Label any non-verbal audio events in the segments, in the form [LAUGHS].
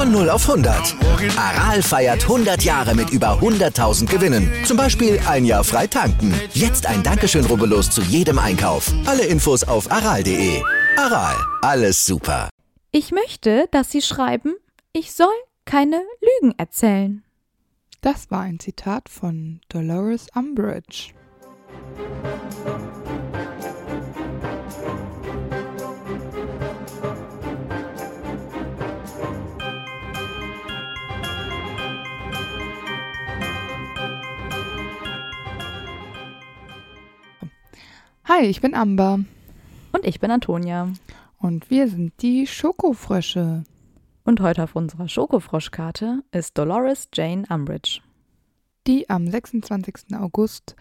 Von 0 auf 100. Aral feiert 100 Jahre mit über 100.000 Gewinnen. Zum Beispiel ein Jahr frei tanken. Jetzt ein Dankeschön, rubbellos zu jedem Einkauf. Alle Infos auf aral.de. Aral, alles super. Ich möchte, dass Sie schreiben, ich soll keine Lügen erzählen. Das war ein Zitat von Dolores Umbridge. Hi, ich bin Amber Und ich bin Antonia. und wir sind die Schokofrösche. Und heute auf unserer Schokofroschkarte ist Dolores Jane Umbridge. die am 26. August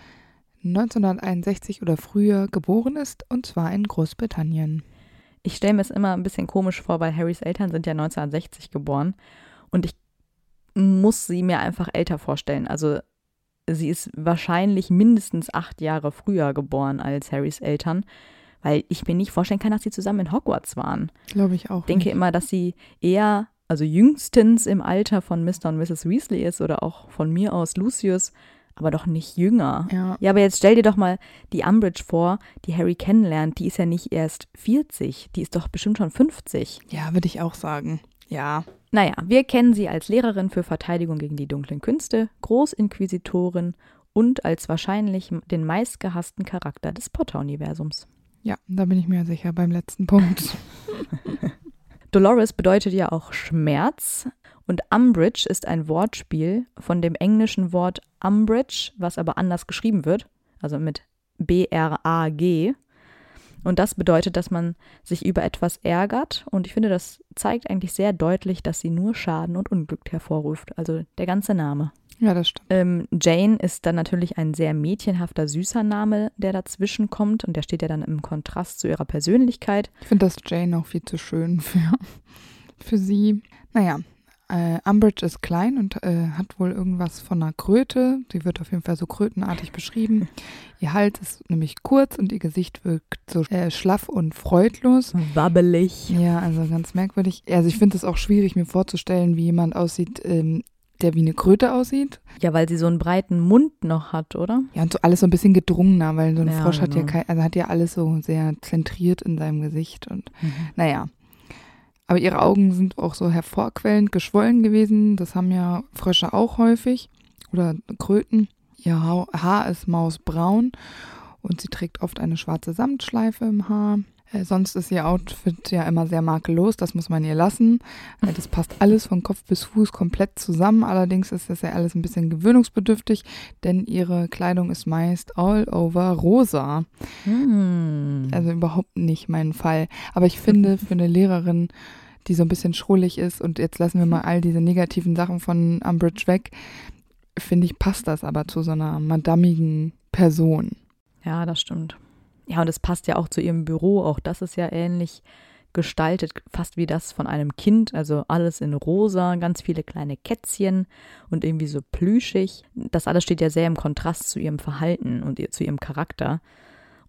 1961 oder früher geboren ist, und zwar in Großbritannien. Ich stelle mir es immer ein bisschen komisch vor, weil Harrys Eltern sind ja 1960 geboren und ich muss sie mir einfach älter vorstellen. Also sie ist wahrscheinlich mindestens acht Jahre früher geboren als Harrys Eltern, weil ich mir nicht vorstellen kann, dass sie zusammen in Hogwarts waren. Glaube ich auch. Ich denke nicht. immer, dass sie eher, also jüngstens im Alter von Mr. und Mrs. Weasley ist oder auch von mir aus Lucius, aber doch nicht jünger. Ja, Ja, aber jetzt stell dir doch mal die Umbridge vor, die Harry kennenlernt. Die ist ja nicht erst 40, die ist doch bestimmt schon 50. ja würde ich auch sagen. Ja, Naja, wir kennen sie als Lehrerin für Verteidigung gegen die dunklen Künste, Großinquisitorin und als wahrscheinlich den meistgehassten Charakter des Potter-Universums. ja, da bin ich mir sicher beim letzten Punkt. [LAUGHS] [LAUGHS] Dolores bedeutet ja auch Schmerz und Umbridge ist ein Wortspiel von dem englischen Wort Umbridge, was aber anders geschrieben wird, also mit B-R-A-G. Und das bedeutet, dass man sich über etwas ärgert. Und ich finde, das zeigt eigentlich sehr deutlich, dass sie nur Schaden und Unglück hervorruft. Also der ganze Name. Ja, das stimmt. Ähm, Jane ist dann natürlich ein sehr mädchenhafter, süßer Name, der dazwischen kommt. Und der steht ja dann im Kontrast zu ihrer Persönlichkeit. Ich finde das Jane auch viel zu schön für, für sie. Naja, äh, Umbridge ist klein und äh, hat wohl irgendwas von einer Kröte. Sie wird auf jeden Fall so krötenartig beschrieben. [LAUGHS] Ihr Hals ist nämlich kurz und ihr Gesicht wirkt so äh, schlaff und freudlos. Wabbelig. Ja, also ganz merkwürdig. Also ich finde es auch schwierig, mir vorzustellen, wie jemand aussieht, ähm, der wie eine Kröte aussieht. Ja, weil sie so einen breiten Mund noch hat, oder? Ja, und so alles so ein bisschen gedrungener, weil so ein Ja, Frosch hat ja genau. kein, also hat ja alles so sehr zentriert in seinem Gesicht und naja. Aber ihre Augen sind auch so hervorquellend geschwollen gewesen. Das haben ja Frösche auch häufig. Oder Kröten. Ihr Haar ist mausbraun und sie trägt oft eine schwarze Samtschleife im Haar. Äh, sonst ist ihr Outfit ja immer sehr makellos, das muss man ihr lassen. Äh, das passt alles von Kopf bis Fuß komplett zusammen. Allerdings ist das ja alles ein bisschen gewöhnungsbedürftig, denn ihre Kleidung ist meist all over rosa. Hm. Also überhaupt nicht mein Fall. Aber ich finde, für eine Lehrerin, die so ein bisschen schrullig ist und jetzt lassen wir mal all diese negativen Sachen von Umbridge weg, finde ich, passt das aber zu so einer madamigen Person. Ja, das stimmt. Ja, und es passt ja auch zu ihrem Büro. Auch das ist ja ähnlich gestaltet, fast wie das von einem Kind. Also alles in rosa, ganz viele kleine Kätzchen und irgendwie so plüschig. Das alles steht ja sehr im Kontrast zu ihrem Verhalten und ihr, zu ihrem Charakter.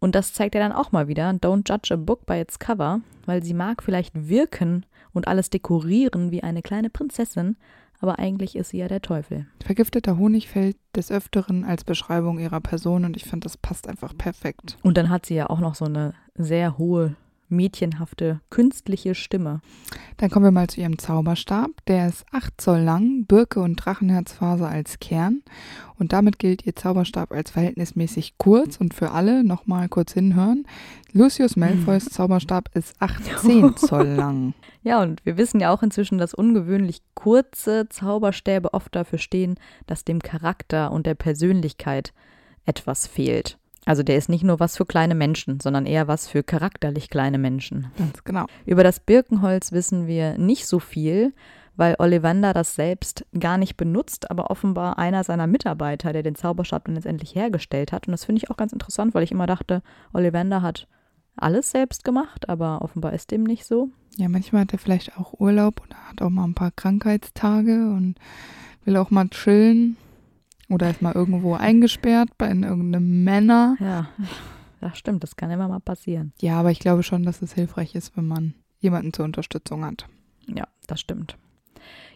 Und das zeigt ja dann auch mal wieder, don't judge a book by its cover, weil sie mag vielleicht wirken und alles dekorieren wie eine kleine Prinzessin, aber eigentlich ist sie ja der Teufel. Vergifteter Honig fällt des Öfteren als Beschreibung ihrer Person und ich finde, das passt einfach perfekt. Und dann hat sie ja auch noch so eine sehr hohe, mädchenhafte, künstliche Stimme. Dann kommen wir mal zu ihrem Zauberstab. Der ist 8 Zoll lang, Birke- und Drachenherzfaser als Kern. Und damit gilt ihr Zauberstab als verhältnismäßig kurz. Und für alle nochmal kurz hinhören. Lucius Malfoys [LAUGHS] Zauberstab ist 18 Zoll lang. [LAUGHS] Ja, und wir wissen ja auch inzwischen, dass ungewöhnlich kurze Zauberstäbe oft dafür stehen, dass dem Charakter und der Persönlichkeit etwas fehlt. Also der ist nicht nur was für kleine Menschen, sondern eher was für charakterlich kleine Menschen. Ganz genau. Über das Birkenholz wissen wir nicht so viel, weil Ollivander das selbst gar nicht benutzt, aber offenbar einer seiner Mitarbeiter, der den Zauberstab dann letztendlich hergestellt hat. Und das finde ich auch ganz interessant, weil ich immer dachte, Ollivander hat alles selbst gemacht, aber offenbar ist dem nicht so. Ja, manchmal hat er vielleicht auch Urlaub oder hat auch mal ein paar Krankheitstage und will auch mal chillen. Oder ist mal irgendwo eingesperrt bei in irgendeinem Männer. Ja, das stimmt, das kann immer mal passieren. Ja, aber ich glaube schon, dass es hilfreich ist, wenn man jemanden zur Unterstützung hat. Ja, das stimmt.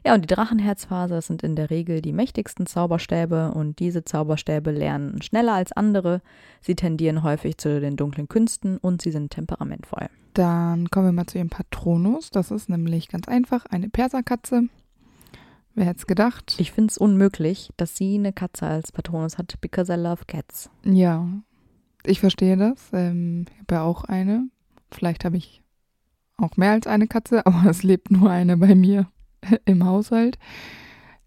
Ja, und die Drachenherzphase, das sind in der Regel die mächtigsten Zauberstäbe und diese Zauberstäbe lernen schneller als andere. Sie tendieren häufig zu den dunklen Künsten und sie sind temperamentvoll. Dann kommen wir mal zu ihrem Patronus. Das ist nämlich ganz einfach eine Perserkatze. Wer hätte es gedacht? Ich finde es unmöglich, dass sie eine Katze als Patronus hat, because I love cats. Ja, ich verstehe das. Ähm, ich habe ja auch eine. Vielleicht habe ich auch mehr als eine Katze, [LAUGHS] aber es lebt nur eine bei mir [LAUGHS] im Haushalt.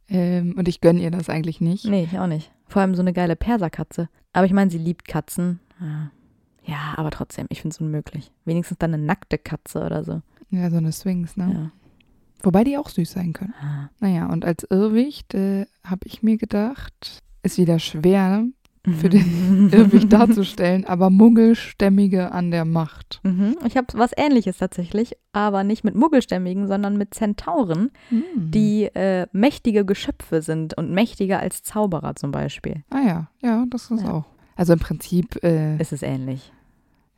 Ähm, und ich gönne ihr das eigentlich nicht. Nee, ich auch nicht. Vor allem so eine geile Perserkatze. Aber ich meine, sie liebt Katzen. Ja, ja aber trotzdem, ich finde es unmöglich. Wenigstens dann eine nackte Katze oder so. Ja, so eine Swings, ne? Ja. Wobei die auch süß sein können. Ah. Naja, und als Irrwicht äh, habe ich mir gedacht, ist wieder schwer für den [LAUGHS] Irrwicht darzustellen, aber Muggelstämmige an der Macht. Mhm. Ich habe was ähnliches tatsächlich, aber nicht mit Muggelstämmigen, sondern mit Zentauren, Hm. die äh, mächtige Geschöpfe sind und mächtiger als Zauberer zum Beispiel. Ah ja, ja, das ist Ja. auch. Also im Prinzip, äh, Ist es ähnlich.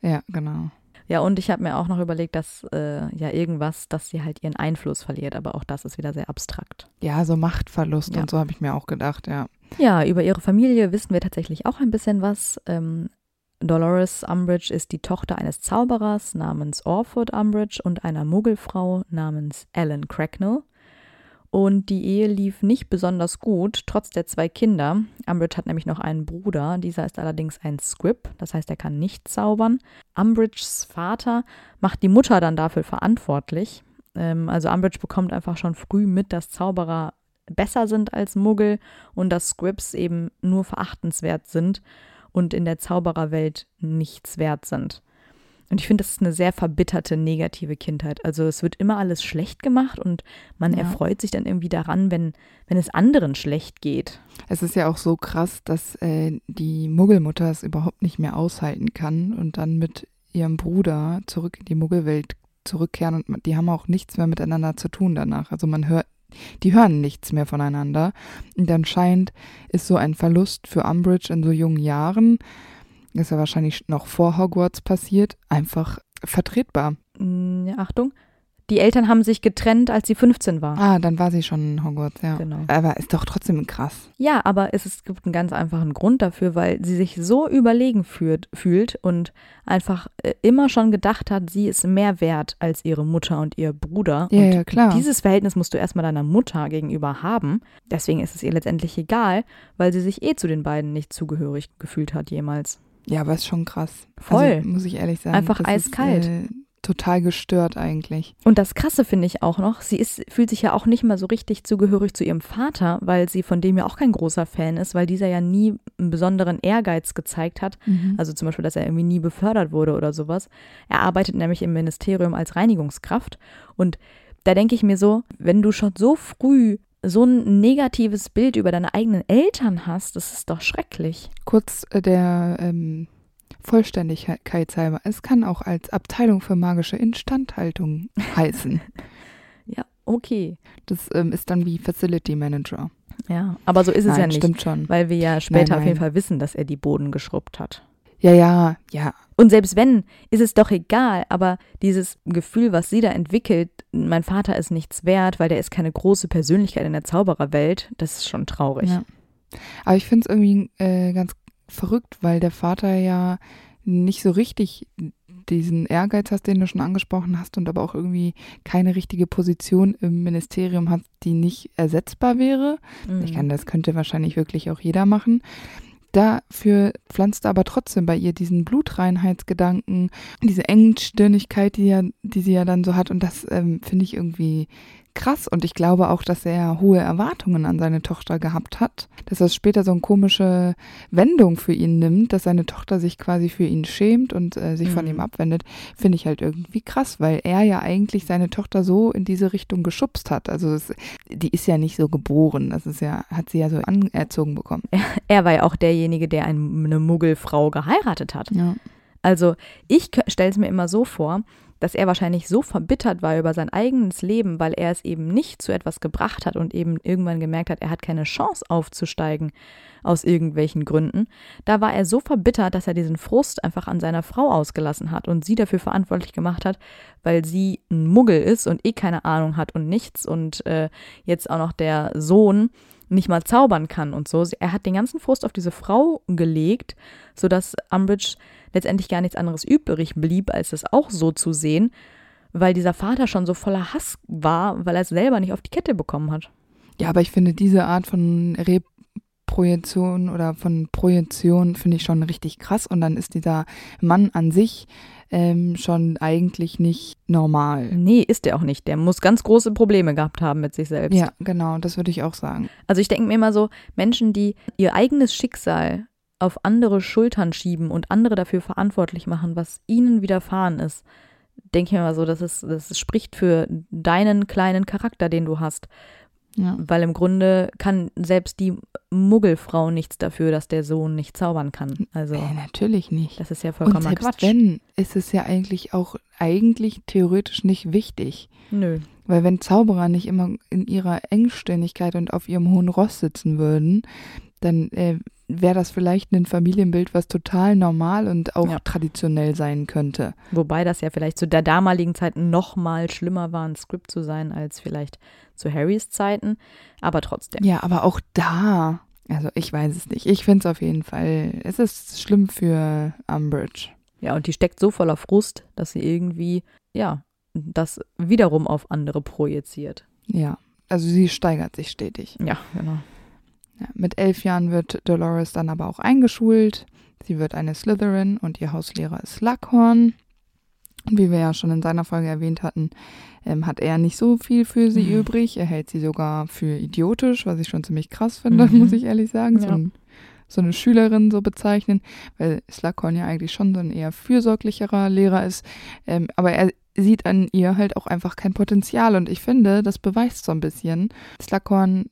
ja, genau. Ja, und ich habe mir auch noch überlegt, dass äh, ja irgendwas, dass sie halt ihren Einfluss verliert, aber auch das ist wieder sehr abstrakt. Ja, so Machtverlust Ja. und so habe ich mir auch gedacht, ja. Ja, über ihre Familie wissen wir tatsächlich auch ein bisschen was. Ähm, Dolores Umbridge ist die Tochter eines Zauberers namens Orford Umbridge und einer Muggelfrau namens Ellen Cracknell. Und die Ehe lief nicht besonders gut, trotz der zwei Kinder. Umbridge hat nämlich noch einen Bruder, dieser ist allerdings ein Squib, das heißt, er kann nicht zaubern. Umbridges Vater macht die Mutter dann dafür verantwortlich. Ähm, also Umbridge bekommt einfach schon früh mit, dass Zauberer besser sind als Muggel und dass Squibs eben nur verachtenswert sind und in der Zaubererwelt nichts wert sind. Und ich finde, das ist eine sehr verbitterte, negative Kindheit. Also es wird immer alles schlecht gemacht und man Ja. erfreut sich dann irgendwie daran, wenn, wenn es anderen schlecht geht. Es ist ja auch so krass, dass äh, die Muggelmutter es überhaupt nicht mehr aushalten kann und dann mit ihrem Bruder zurück in die Muggelwelt zurückkehren und die haben auch nichts mehr miteinander zu tun danach. Also man hört, die hören nichts mehr voneinander. Und anscheinend ist so ein Verlust für Umbridge in so jungen Jahren, ist ja wahrscheinlich noch vor Hogwarts passiert, einfach vertretbar. Mm, ja, Achtung, die Eltern haben sich getrennt, als sie 15 war. Ah, dann war sie schon in Hogwarts, ja. Genau. Aber ist doch trotzdem krass. Ja, aber es, ist, gibt einen ganz einfachen Grund dafür, weil sie sich so überlegen führt, fühlt und einfach äh, immer schon gedacht hat, sie ist mehr wert als ihre Mutter und ihr Bruder. Ja, und ja, klar. Dieses Verhältnis musst du erstmal deiner Mutter gegenüber haben. Deswegen ist es ihr letztendlich egal, weil sie sich eh zu den beiden nicht zugehörig gefühlt hat jemals. Ja, aber ist schon krass. Voll. Also, muss ich ehrlich sagen. Einfach das eiskalt. Ist, äh, total gestört eigentlich. Und das Krasse finde ich auch noch, sie ist, fühlt sich ja auch nicht mal so richtig zugehörig zu ihrem Vater, weil sie von dem ja auch kein großer Fan ist, weil dieser ja nie einen besonderen Ehrgeiz gezeigt hat. Also zum Beispiel, dass er irgendwie nie befördert wurde oder sowas. Er arbeitet nämlich im Ministerium als Reinigungskraft. Und da denke ich mir so, wenn du schon so früh so ein negatives Bild über deine eigenen Eltern hast, das ist doch schrecklich. Kurz äh, der ähm, Vollständigkeit halber. Es kann auch als Abteilung für magische Instandhaltung [LAUGHS] heißen. Ja, okay. Das ähm, ist dann wie Facility Manager. Ja, aber so ist es Nein, ja nicht. stimmt schon. Weil wir ja später auf nein. jeden Fall wissen, dass er die Boden geschrubbt hat. Ja, ja, ja. Und selbst wenn, ist es doch egal, aber dieses Gefühl, was sie da entwickelt, mein Vater ist nichts wert, weil der ist keine große Persönlichkeit in der Zaubererwelt, das ist schon traurig. ja. Aber ich finde es irgendwie äh, ganz verrückt, weil der Vater ja nicht so richtig diesen Ehrgeiz hast, den du schon angesprochen hast, und aber auch irgendwie keine richtige Position im Ministerium hat, die nicht ersetzbar wäre. Mhm. Ich kann, das könnte wahrscheinlich wirklich auch jeder machen. Dafür pflanzt aber trotzdem bei ihr diesen Blutreinheitsgedanken, diese Engstirnigkeit, die, ja, die sie ja dann so hat. Und das ähm, finde ich irgendwie krass und ich glaube auch, dass er hohe Erwartungen an seine Tochter gehabt hat, dass das später so eine komische Wendung für ihn nimmt, dass seine Tochter sich quasi für ihn schämt und äh, sich mhm. von ihm abwendet, finde ich halt irgendwie krass, weil er ja eigentlich seine Tochter so in diese Richtung geschubst hat. Also es, die ist ja nicht so geboren, das ist ja, hat sie ja so anerzogen bekommen. Er, er war ja auch derjenige, der eine Muggelfrau geheiratet hat. Ja. Also ich stelle es mir immer so vor, dass er wahrscheinlich so verbittert war über sein eigenes Leben, weil er es eben nicht zu etwas gebracht hat und eben irgendwann gemerkt hat, er hat keine Chance aufzusteigen aus irgendwelchen Gründen. Da war er so verbittert, dass er diesen Frust einfach an seiner Frau ausgelassen hat und sie dafür verantwortlich gemacht hat, weil sie ein Muggel ist und eh keine Ahnung hat und nichts und äh, jetzt auch noch der Sohn nicht mal zaubern kann und so. Er hat den ganzen Frust auf diese Frau gelegt, sodass Umbridge letztendlich gar nichts anderes übrig blieb, als es auch so zu sehen, weil dieser Vater schon so voller Hass war, weil er es selber nicht auf die Kette bekommen hat. Ja, aber ich finde diese Art von Reprojektion oder von Projektion finde ich schon richtig krass und dann ist dieser Mann an sich ähm, schon eigentlich nicht normal. Nee, ist der auch nicht. Der muss ganz große Probleme gehabt haben mit sich selbst. Ja, genau, das würde ich auch sagen. Also ich denke mir immer so, Menschen, die ihr eigenes Schicksal auf andere Schultern schieben und andere dafür verantwortlich machen, was ihnen widerfahren ist, denke ich mir mal so, das, ist, das spricht für deinen kleinen Charakter, den du hast. Ja. Weil im Grunde kann selbst die Muggelfrau nichts dafür, dass der Sohn nicht zaubern kann. Also äh, natürlich nicht. Das ist ja vollkommen Und selbst Quatsch. Wenn ist es ja eigentlich auch eigentlich theoretisch nicht wichtig. Nö. Weil wenn Zauberer nicht immer in ihrer Engständigkeit und auf ihrem hohen Ross sitzen würden, dann äh, wäre das vielleicht ein Familienbild, was total normal und auch ja. traditionell sein könnte. Wobei das ja vielleicht zu der damaligen Zeit noch mal schlimmer war, ein Skript zu sein, als vielleicht zu Harrys Zeiten. Aber trotzdem. Ja, aber auch da, also ich weiß es nicht. Ich finde es auf jeden Fall, es ist schlimm für Umbridge. Ja, und die steckt so voller Frust, dass sie irgendwie, ja, das wiederum auf andere projiziert. Ja, also sie steigert sich stetig. Ja, genau. Ja, mit elf Jahren wird Dolores dann aber auch eingeschult. Sie wird eine Slytherin und ihr Hauslehrer ist Slughorn. Und wie wir ja schon in seiner Folge erwähnt hatten, ähm, hat er nicht so viel für sie mhm. übrig. Er hält sie sogar für idiotisch, was ich schon ziemlich krass finde, mhm. muss ich ehrlich sagen. Ja. So, ein, so, eine Schülerin so bezeichnen, weil Slughorn ja eigentlich schon so ein eher fürsorglicherer Lehrer ist. Ähm, aber er sieht an ihr halt auch einfach kein Potenzial. Und ich finde, das beweist so ein bisschen. Slughorn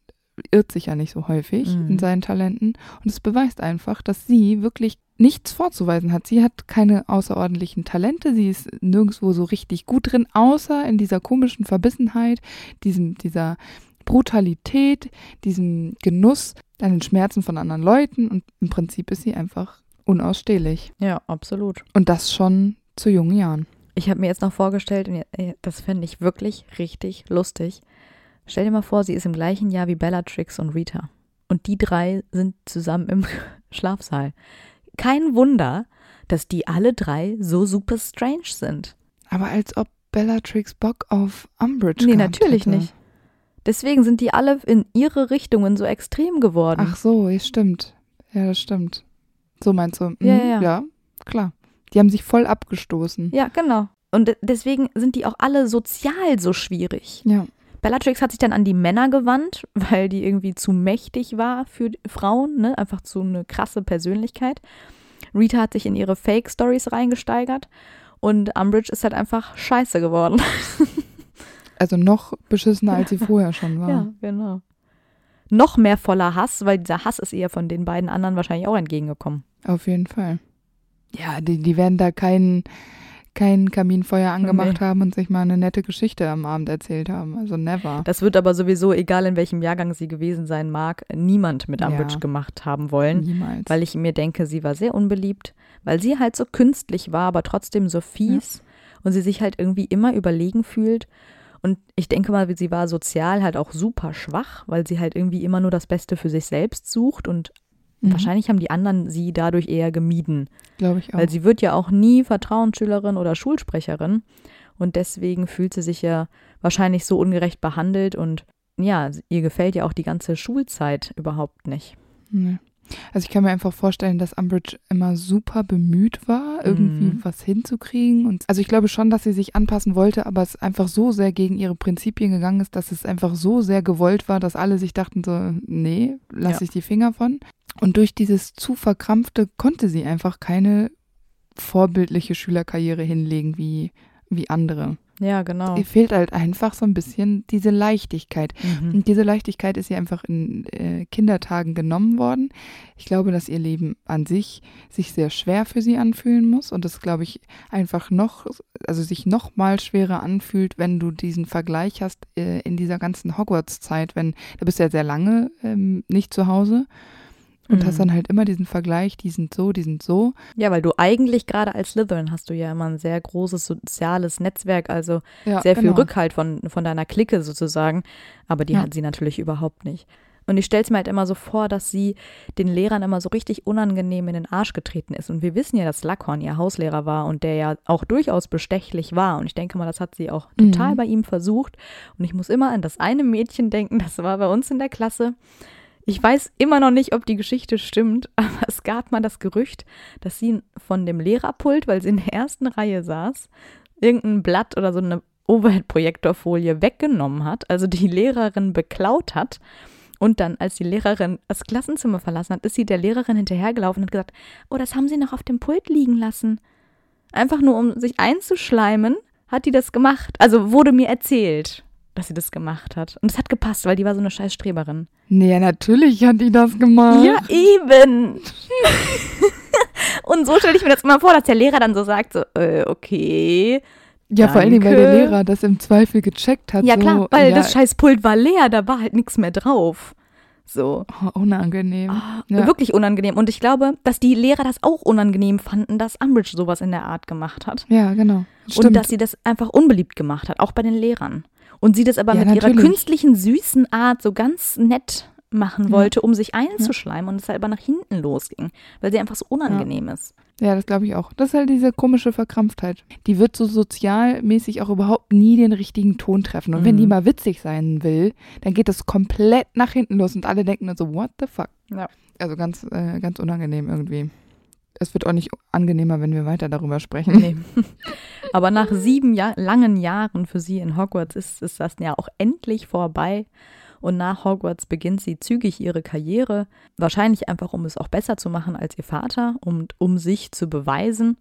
irrt sich ja nicht so häufig mhm. in seinen Talenten. Und es beweist einfach, dass sie wirklich nichts vorzuweisen hat. Sie hat keine außerordentlichen Talente, sie ist nirgendwo so richtig gut drin, außer in dieser komischen Verbissenheit, diesem, dieser Brutalität, diesem Genuss an den Schmerzen von anderen Leuten. Und im Prinzip ist sie einfach unausstehlich. Ja, absolut. Und das schon zu jungen Jahren. Ich habe mir jetzt noch vorgestellt, und das fände ich wirklich richtig lustig, Stell dir mal vor, sie ist im gleichen Jahr wie Bellatrix und Rita. Und die drei sind zusammen im [LAUGHS] Schlafsaal. Kein Wunder, dass die alle drei so super strange sind. Aber als ob Bellatrix Bock auf Umbridge Nee, natürlich hätte. nicht. Deswegen sind die alle in ihre Richtungen so extrem geworden. Ach so, ja, stimmt. Ja, das stimmt. So meinst du? Mhm, ja, ja. ja, klar. Die haben sich voll abgestoßen. Ja, genau. Und deswegen sind die auch alle sozial so schwierig. Ja. Bellatrix hat sich dann an die Männer gewandt, [LAUGHS] weil die irgendwie zu mächtig war für Frauen, ne? einfach zu eine krasse Persönlichkeit. Rita hat sich in ihre Fake-Stories reingesteigert und Umbridge ist halt einfach scheiße geworden. [LAUGHS] also noch beschissener, als sie vorher schon war. Ja, genau. Noch mehr voller Hass, weil dieser Hass ist ihr von den beiden anderen wahrscheinlich auch entgegengekommen. Auf jeden Fall. Ja, die, die werden da keinen kein Kaminfeuer angemacht nee. haben und sich mal eine nette Geschichte am Abend erzählt haben. Also never. Das wird aber sowieso, egal in welchem Jahrgang sie gewesen sein mag, niemand mit Umbridge ja. gemacht haben wollen. Niemals. Weil ich mir denke, sie war sehr unbeliebt, weil sie halt so künstlich war, aber trotzdem so fies ja. und sie sich halt irgendwie immer überlegen fühlt. Und ich denke mal, sie war sozial halt auch super schwach, weil sie halt irgendwie immer nur das Beste für sich selbst sucht und Mhm. Wahrscheinlich haben die anderen sie dadurch eher gemieden. Glaube ich auch. Weil sie wird ja auch nie Vertrauensschülerin oder Schulsprecherin. Und deswegen fühlt sie sich ja wahrscheinlich so ungerecht behandelt und ja, ihr gefällt ja auch die ganze Schulzeit überhaupt nicht. Nee. Also ich kann mir einfach vorstellen, dass Umbridge immer super bemüht war, irgendwie Mhm. was hinzukriegen. Und also ich glaube schon, dass sie sich anpassen wollte, aber es einfach so sehr gegen ihre Prinzipien gegangen ist, dass es einfach so sehr gewollt war, dass alle sich dachten so, nee, lass Ja. ich die Finger von. Und durch dieses zu verkrampfte konnte sie einfach keine vorbildliche Schülerkarriere hinlegen wie, wie andere. Ja, genau. Ihr fehlt halt einfach so ein bisschen diese Leichtigkeit. Mhm. Und diese Leichtigkeit ist ihr einfach in äh, Kindertagen genommen worden. Ich glaube, dass ihr Leben an sich sich sehr schwer für sie anfühlen muss und das, glaube ich, einfach noch, also sich noch mal schwerer anfühlt, wenn du diesen Vergleich hast äh, in dieser ganzen Hogwarts-Zeit, wenn, da bist du ja sehr lange ähm, nicht zu Hause und Mhm. hast dann halt immer diesen Vergleich, die sind so, die sind so. Ja, weil du eigentlich gerade als Slytherin hast du ja immer ein sehr großes soziales Netzwerk, also Ja, sehr viel genau. Rückhalt von, von deiner Clique sozusagen. Aber die Ja. hat sie natürlich überhaupt nicht. Und ich stelle es mir halt immer so vor, dass sie den Lehrern immer so richtig unangenehm in den Arsch getreten ist. Und wir wissen ja, dass Lackhorn ihr Hauslehrer war und der ja auch durchaus bestechlich war. Und ich denke mal, das hat sie auch Mhm. total bei ihm versucht. Und ich muss immer an das eine Mädchen denken, das war bei uns in der Klasse. Ich weiß immer noch nicht, ob die Geschichte stimmt, [LAUGHS] aber es gab mal das Gerücht, dass sie von dem Lehrerpult, weil sie in der ersten Reihe saß, irgendein Blatt oder so eine Overhead-Projektorfolie weggenommen hat, also die Lehrerin beklaut hat. Und dann, als die Lehrerin das Klassenzimmer verlassen hat, ist sie der Lehrerin hinterhergelaufen und gesagt, oh, das haben sie noch auf dem Pult liegen lassen. Einfach nur, um sich einzuschleimen, hat die das gemacht. Also wurde mir erzählt, dass sie das gemacht hat. Und es hat gepasst, weil die war so eine scheiß Streberin. Nee, ja, natürlich hat die das gemacht. Ja, eben. [LAUGHS] und so stelle ich mir das immer vor, dass der Lehrer dann so sagt, so, äh, okay. Ja, vor allen Dingen, weil der Danke. Lehrer das im Zweifel gecheckt hat. Ja, so, klar, weil ja, das scheiß Pult war leer, da war halt nichts mehr drauf. So. oh, unangenehm. Ah, Ja. Wirklich unangenehm. Und ich glaube, dass die Lehrer das auch unangenehm fanden, dass Umbridge sowas in der Art gemacht hat. Ja, genau. Stimmt. Und dass sie das einfach unbeliebt gemacht hat, auch bei den Lehrern. Und sie das aber Ja, mit ihrer natürlich. künstlichen, süßen Art so ganz nett machen wollte, um sich einzuschleimen und es halt aber nach hinten losging, weil sie einfach so unangenehm ist. Ja, das glaube ich auch. Das ist halt diese komische Verkrampftheit. Die wird so sozialmäßig auch überhaupt nie den richtigen Ton treffen. Und wenn Mhm. die mal witzig sein will, dann geht das komplett nach hinten los und alle denken dann so, what the fuck? Ja. Also ganz, äh, ganz unangenehm irgendwie. Es wird auch nicht angenehmer, wenn wir weiter darüber sprechen. Nee. [LAUGHS] Aber nach sieben Jahr, langen Jahren für sie in Hogwarts ist, ist das ja auch endlich vorbei. Und nach Hogwarts beginnt sie zügig ihre Karriere. Wahrscheinlich einfach, um es auch besser zu machen als ihr Vater und um sich zu beweisen.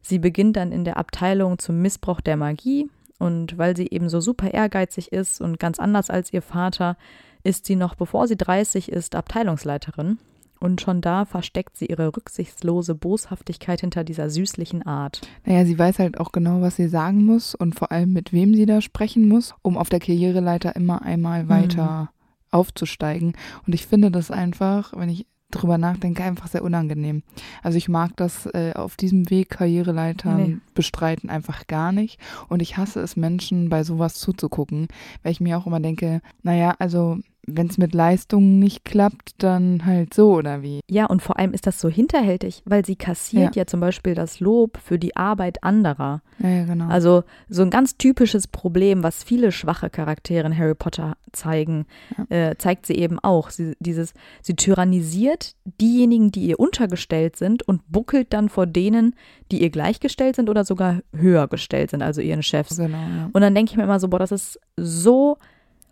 Sie beginnt dann in der Abteilung zum Missbrauch der Magie. Und weil sie eben so super ehrgeizig ist und ganz anders als ihr Vater, ist sie noch bevor sie 30 ist Abteilungsleiterin. Und schon da versteckt sie ihre rücksichtslose Boshaftigkeit hinter dieser süßlichen Art. Naja, sie weiß halt auch genau, was sie sagen muss und vor allem mit wem sie da sprechen muss, um auf der Karriereleiter immer einmal weiter aufzusteigen. Und ich finde das einfach, wenn ich drüber nachdenke, einfach sehr unangenehm. Also ich mag das äh, auf diesem Weg Karriereleitern Nee. bestreiten einfach gar nicht. Und ich hasse es, Menschen bei sowas zuzugucken, weil ich mir auch immer denke, naja, also wenn es mit Leistungen nicht klappt, dann halt so oder wie. Ja, und vor allem ist das so hinterhältig, weil sie kassiert ja, zum Beispiel das Lob für die Arbeit anderer. Ja, ja genau. Also so ein ganz typisches Problem, was viele schwache Charaktere in Harry Potter zeigen, äh, zeigt sie eben auch. Sie, dieses, sie tyrannisiert diejenigen, die ihr untergestellt sind und buckelt dann vor denen, die ihr gleichgestellt sind oder sogar höher gestellt sind, also ihren Chefs. genau, ja. Und dann denke ich mir immer so, boah, das ist so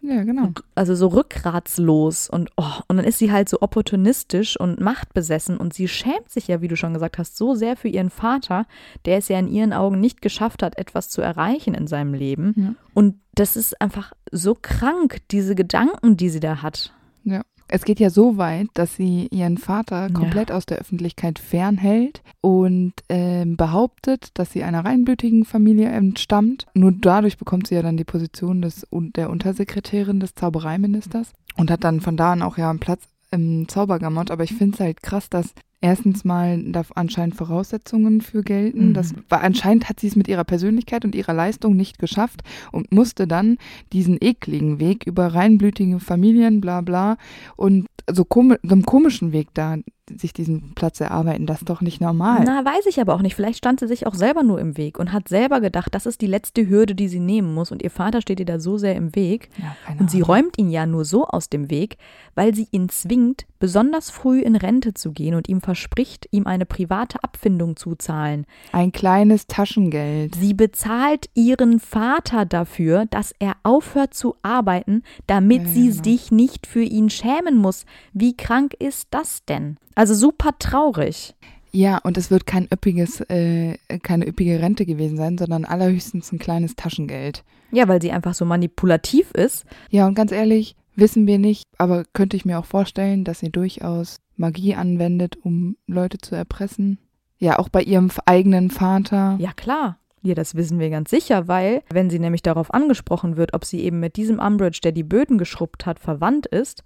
Ja, genau. also so rückgratslos und oh, und dann ist sie halt so opportunistisch und machtbesessen und sie schämt sich ja, wie du schon gesagt hast, so sehr für ihren Vater, der es ja in ihren Augen nicht geschafft hat, etwas zu erreichen in seinem Leben. Ja. Und das ist einfach so krank, diese Gedanken, die sie da hat. Ja. Es geht ja so weit, dass sie ihren Vater komplett aus der Öffentlichkeit fernhält und ähm, behauptet, dass sie einer reinblütigen Familie entstammt. Nur dadurch bekommt sie ja dann die Position des, der Untersekretärin des Zaubereiministers und hat dann von da an auch ja einen Platz im Zaubergamot. Aber ich finde es halt krass, dass erstens mal da anscheinend Voraussetzungen für gelten. Mhm. Das war, anscheinend hat sie es mit ihrer Persönlichkeit und ihrer Leistung nicht geschafft und musste dann diesen ekligen Weg über reinblütige Familien, bla bla, und so, komi so einem komischen Weg da sich diesen Platz erarbeiten. Das ist doch nicht normal. Na, weiß ich aber auch nicht. Vielleicht stand sie sich auch selber nur im Weg und hat selber gedacht, das ist die letzte Hürde, die sie nehmen muss. Und ihr Vater steht ihr da so sehr im Weg. Ja, und sie räumt ihn ja nur so aus dem Weg, weil sie ihn zwingt, besonders früh in Rente zu gehen und ihm verspricht, ihm eine private Abfindung zu zahlen. Ein kleines Taschengeld. Sie bezahlt ihren Vater dafür, dass er aufhört zu arbeiten, damit ja, sie genau. sich nicht für ihn schämen muss. Wie krank ist das denn? Also super traurig. Ja, und es wird kein üppiges, äh, keine üppige Rente gewesen sein, sondern allerhöchstens ein kleines Taschengeld. Ja, weil sie einfach so manipulativ ist. Ja, und ganz ehrlich, wissen wir nicht, aber könnte ich mir auch vorstellen, dass sie durchaus Magie anwendet, um Leute zu erpressen. Ja, auch bei ihrem eigenen Vater. Ja, klar. Ja, das wissen wir ganz sicher, weil, wenn sie nämlich darauf angesprochen wird, ob sie eben mit diesem Umbridge, der die Böden geschrubbt hat, verwandt ist,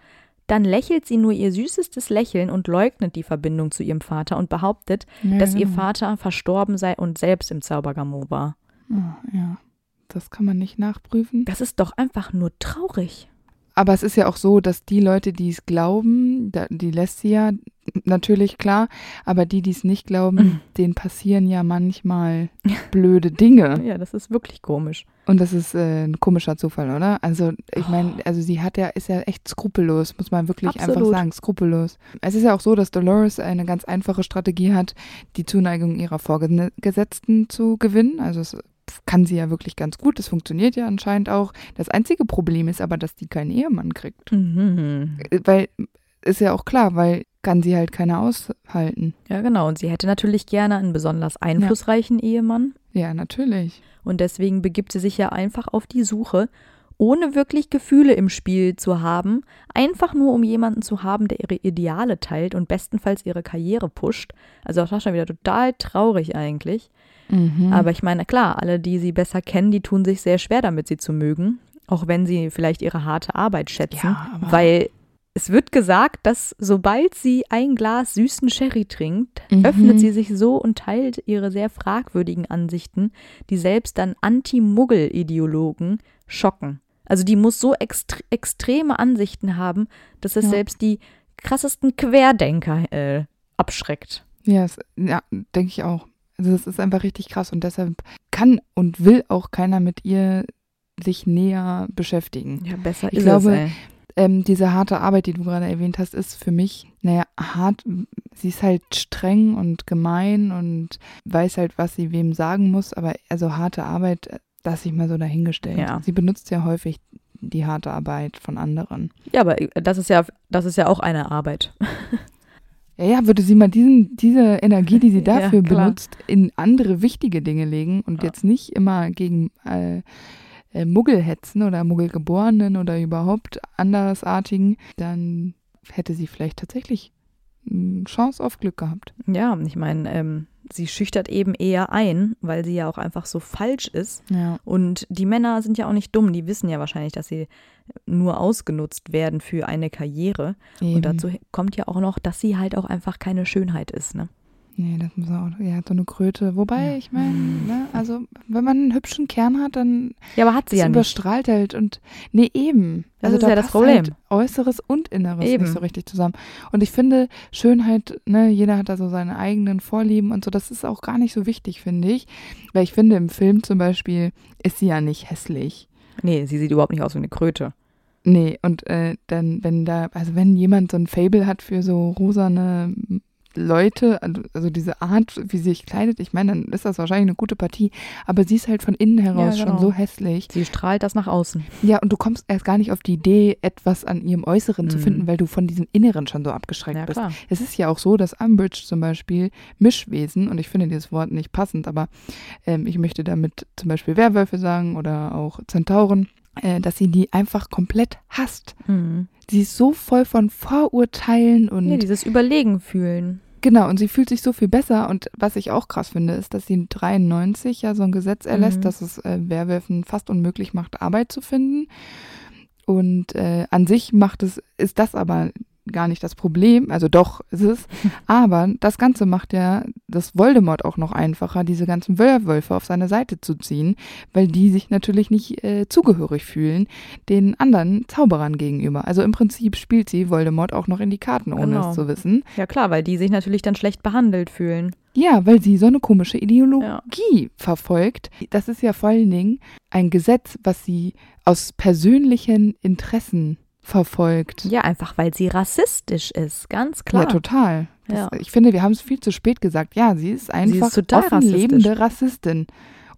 dann lächelt sie nur ihr süßestes Lächeln und leugnet die Verbindung zu ihrem Vater und behauptet, Ja, dass ihr genau. Vater verstorben sei und selbst im Zaubergamot war. Ah, ja, das kann man nicht nachprüfen. Das ist doch einfach nur traurig. Aber es ist ja auch so, dass die Leute, die es glauben, die lässt sie ja natürlich klar, aber die, die es nicht glauben, denen passieren ja manchmal blöde Dinge. [LAUGHS] Ja, das ist wirklich komisch. Und das ist äh, ein komischer Zufall, oder? Also ich meine, also sie hat ja, ist ja echt skrupellos, muss man wirklich einfach Absolut. sagen, skrupellos. Es ist ja auch so, dass Dolores eine ganz einfache Strategie hat, die Zuneigung ihrer Vorgesetzten zu gewinnen. Also es kann sie ja wirklich ganz gut, das funktioniert ja anscheinend auch. Das einzige Problem ist aber, dass die keinen Ehemann kriegt. Mhm. Äh, Weil, ist ja auch klar, weil kann sie halt keiner aushalten. Ja, genau. Und sie hätte natürlich gerne einen besonders einflussreichen Ehemann. Ja, natürlich. Und deswegen begibt sie sich ja einfach auf die Suche, ohne wirklich Gefühle im Spiel zu haben, einfach nur um jemanden zu haben, der ihre Ideale teilt und bestenfalls ihre Karriere pusht. Also auch das schon wieder total traurig eigentlich. Mhm. Aber ich meine, klar, alle, die sie besser kennen, die tun sich sehr schwer damit, sie zu mögen. Auch wenn sie vielleicht ihre harte Arbeit schätzen. Ja, aber- weil es wird gesagt, dass sobald sie ein Glas süßen Sherry trinkt, Mhm. öffnet sie sich so und teilt ihre sehr fragwürdigen Ansichten, die selbst dann Anti-Muggel-Ideologen schocken. Also die muss so extre extreme Ansichten haben, dass es Ja. selbst die krassesten Querdenker äh, abschreckt. Ja, ja denke ich auch. Also das ist einfach richtig krass und deshalb kann und will auch keiner mit ihr sich näher beschäftigen. Ja, besser Ich ist glaube, es. Ey. Ähm, diese harte Arbeit, die du gerade erwähnt hast, ist für mich, naja, hart. Sie ist halt streng und gemein und weiß halt, was sie wem sagen muss, aber also harte Arbeit, äh, lasse ich mal so dahingestellt. Ja. Sie benutzt ja häufig die harte Arbeit von anderen. Ja, aber das ist ja, das ist ja auch eine Arbeit. [LAUGHS] Ja, ja, würde sie mal diesen, diese Energie, die sie [LAUGHS] Ja, dafür klar. benutzt, in andere wichtige Dinge legen und Ja. jetzt nicht immer gegen äh, äh, Muggel hetzen oder Muggelgeborenen oder überhaupt andersartigen, dann hätte sie vielleicht tatsächlich eine Chance auf Glück gehabt. Ja, ich meine, ähm, sie schüchtert eben eher ein, weil sie ja auch einfach so falsch ist. Ja. Und die Männer sind ja auch nicht dumm, die wissen ja wahrscheinlich, dass sie nur ausgenutzt werden für eine Karriere. Eben. Und dazu kommt ja auch noch, dass sie halt auch einfach keine Schönheit ist. Ne? Nee, das muss auch. Er hat so eine Kröte. Wobei, ich meine, ne, also wenn man einen hübschen Kern hat, dann Ja, aber hat sie ja nicht. überstrahlt halt und nee, eben. Das ist da ja das Problem. Halt Äußeres und Inneres Eben. nicht so richtig zusammen. Und ich finde, Schönheit, ne, jeder hat da so seine eigenen Vorlieben und so, das ist auch gar nicht so wichtig, finde ich. Weil ich finde, im Film zum Beispiel ist sie ja nicht hässlich. Nee, sie sieht überhaupt nicht aus wie eine Kröte. Nee, und äh, dann, wenn da, also wenn jemand so ein Fable hat für so rosane Leute, also- also diese Art, wie sie sich kleidet, ich meine, dann ist das wahrscheinlich eine gute Partie. Aber sie ist halt von innen heraus Ja, genau. schon so hässlich. Sie strahlt das nach außen. Ja, und du kommst erst gar nicht auf die Idee, etwas an ihrem Äußeren zu Mhm. finden, weil du von diesem Inneren schon so abgeschreckt Ja, bist. klar. Es ist ja auch so, dass Umbridge zum Beispiel Mischwesen, und ich finde dieses Wort nicht passend, aber ähm, ich möchte damit zum Beispiel Werwölfe sagen oder auch Zentauren, äh, dass sie die einfach komplett hasst. Mhm. Sie ist so voll von Vorurteilen und Nee, dieses Überlegen fühlen. Genau, und sie fühlt sich so viel besser. Und was ich auch krass finde, ist, dass sie 93 ja so ein Gesetz erlässt, Mhm. dass es äh, Werwölfen fast unmöglich macht, Arbeit zu finden. Und äh, an sich macht es, ist das aber gar nicht das Problem, also doch ist es, [LAUGHS] aber das Ganze macht ja das Voldemort auch noch einfacher, diese ganzen Werwölfe auf seine Seite zu ziehen, weil die sich natürlich nicht äh, zugehörig fühlen den anderen Zauberern gegenüber. Also im Prinzip spielt sie Voldemort auch noch in die Karten, ohne Genau. es zu wissen. Ja klar, weil die sich natürlich dann schlecht behandelt fühlen. Ja, weil sie so eine komische Ideologie verfolgt. Das ist ja vor allen Dingen ein Gesetz, was sie aus persönlichen Interessen verfolgt. Ja, einfach weil sie rassistisch ist, ganz klar. Ja, total. Das, Ja. Ich finde, wir haben es viel zu spät gesagt. Ja, sie ist einfach total offen rassistisch. lebende Rassistin.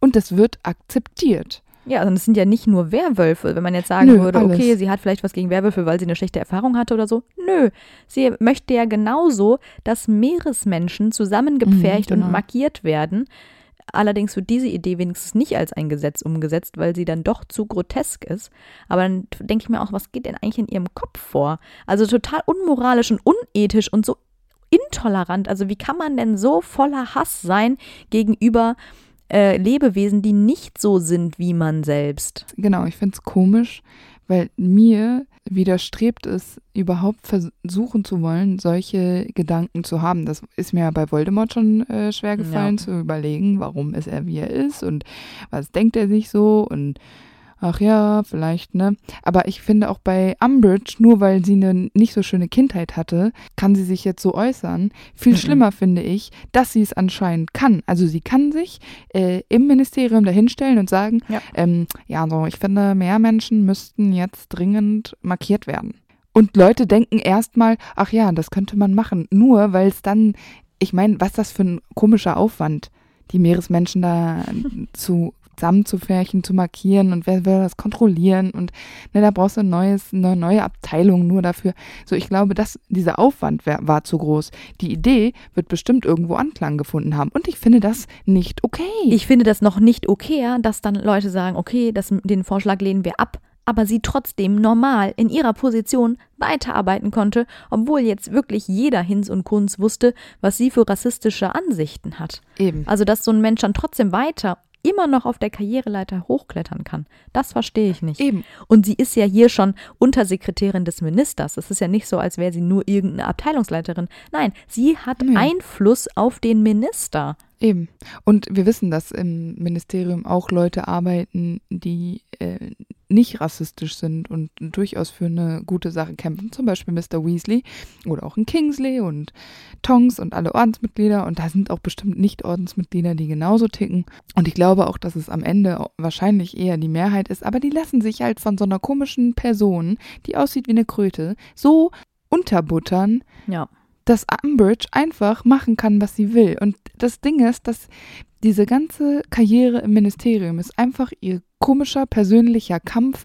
Und das wird akzeptiert. Ja, und es sind ja nicht nur Werwölfe. Wenn man jetzt sagen Nö, würde, alles. okay, sie hat vielleicht was gegen Werwölfe, weil sie eine schlechte Erfahrung hatte oder so. Nö, sie möchte ja genauso, dass Meeresmenschen zusammengepfercht Mhm, genau. und markiert werden. Allerdings wird diese Idee wenigstens nicht als ein Gesetz umgesetzt, weil sie dann doch zu grotesk ist. Aber dann denke ich mir auch, was geht denn eigentlich in ihrem Kopf vor? Also total unmoralisch und unethisch und so intolerant. Also wie kann man denn so voller Hass sein gegenüber äh, Lebewesen, die nicht so sind wie man selbst? Genau, ich finde es komisch, weil mir widerstrebt es, überhaupt versuchen zu wollen, solche Gedanken zu haben. Das ist mir ja bei Voldemort schon äh, schwer gefallen Ja. zu überlegen, warum ist er, wie er ist und was denkt er sich so und ach ja, vielleicht, ne? Aber ich finde auch bei Umbridge, nur weil sie eine nicht so schöne Kindheit hatte, kann sie sich jetzt so äußern. Viel Mhm. schlimmer finde ich, dass sie es anscheinend kann. Also sie kann sich äh, im Ministerium dahinstellen und sagen, Ja. ähm, ja, so, ich finde, mehr Menschen müssten jetzt dringend markiert werden. Und Leute denken erstmal, ach ja, das könnte man machen. Nur weil es dann, ich meine, was das für ein komischer Aufwand, die Meeresmenschen da [LAUGHS] zu zusammenzufärchen, zu markieren und wer will das kontrollieren und ne, da brauchst du ein neues, eine neue Abteilung nur dafür. So, ich glaube, dass dieser Aufwand wär, war zu groß. Die Idee wird bestimmt irgendwo Anklang gefunden haben und ich finde das nicht okay. Ich finde das noch nicht okay, dass dann Leute sagen, okay, das, den Vorschlag lehnen wir ab, aber sie trotzdem normal in ihrer Position weiterarbeiten konnte, obwohl jetzt wirklich jeder Hinz und Kunz wusste, was sie für rassistische Ansichten hat. Eben. Also, dass so ein Mensch dann trotzdem weiter immer noch auf der Karriereleiter hochklettern kann, das verstehe ich nicht. Eben. Und sie ist ja hier schon Untersekretärin des Ministers. Es ist ja nicht so, als wäre sie nur irgendeine Abteilungsleiterin. Nein, sie hat Nee. Einfluss auf den Minister. Eben. Und wir wissen, dass im Ministerium auch Leute arbeiten, die äh, nicht rassistisch sind und durchaus für eine gute Sache kämpfen. Zum Beispiel Mr. Weasley oder auch ein Kingsley und Tongs und alle Ordensmitglieder. Und da sind auch bestimmt Nicht-Ordensmitglieder, die genauso ticken. Und ich glaube auch, dass es am Ende wahrscheinlich eher die Mehrheit ist. Aber die lassen sich halt von so einer komischen Person, die aussieht wie eine Kröte, so unterbuttern, Ja. Dass Umbridge einfach machen kann, was sie will. Und das Ding ist, dass diese ganze Karriere im Ministerium ist einfach ihr komischer persönlicher Kampf,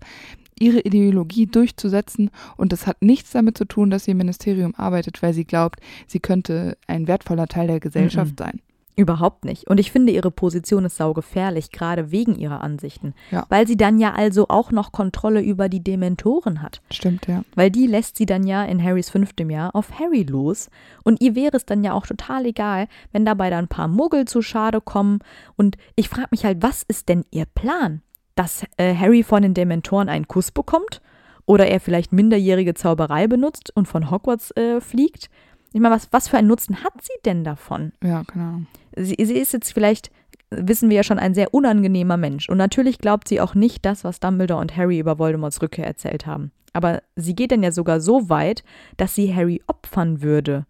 ihre Ideologie durchzusetzen. Und das hat nichts damit zu tun, dass sie im Ministerium arbeitet, weil sie glaubt, sie könnte ein wertvoller Teil der Gesellschaft sein. Überhaupt nicht. Und ich finde, ihre Position ist saugefährlich, gerade wegen ihrer Ansichten. Ja. Weil sie dann ja also auch noch Kontrolle über die Dementoren hat. Stimmt, ja. Weil die lässt sie dann ja in Harrys fünftem Jahr auf Harry los. Und ihr wäre es dann ja auch total egal, wenn dabei dann ein paar Muggel zu Schade kommen. Und ich frage mich halt, was ist denn ihr Plan? Dass äh, Harry von den Dementoren einen Kuss bekommt? Oder er vielleicht minderjährige Zauberei benutzt und von Hogwarts äh, fliegt? Ich meine, was, was für einen Nutzen hat sie denn davon? Ja, keine Ahnung. Sie, sie ist jetzt vielleicht, wissen wir ja schon, ein sehr unangenehmer Mensch. Und natürlich glaubt sie auch nicht das, was Dumbledore und Harry über Voldemorts Rückkehr erzählt haben. Aber sie geht dann ja sogar so weit, dass sie Harry opfern würde.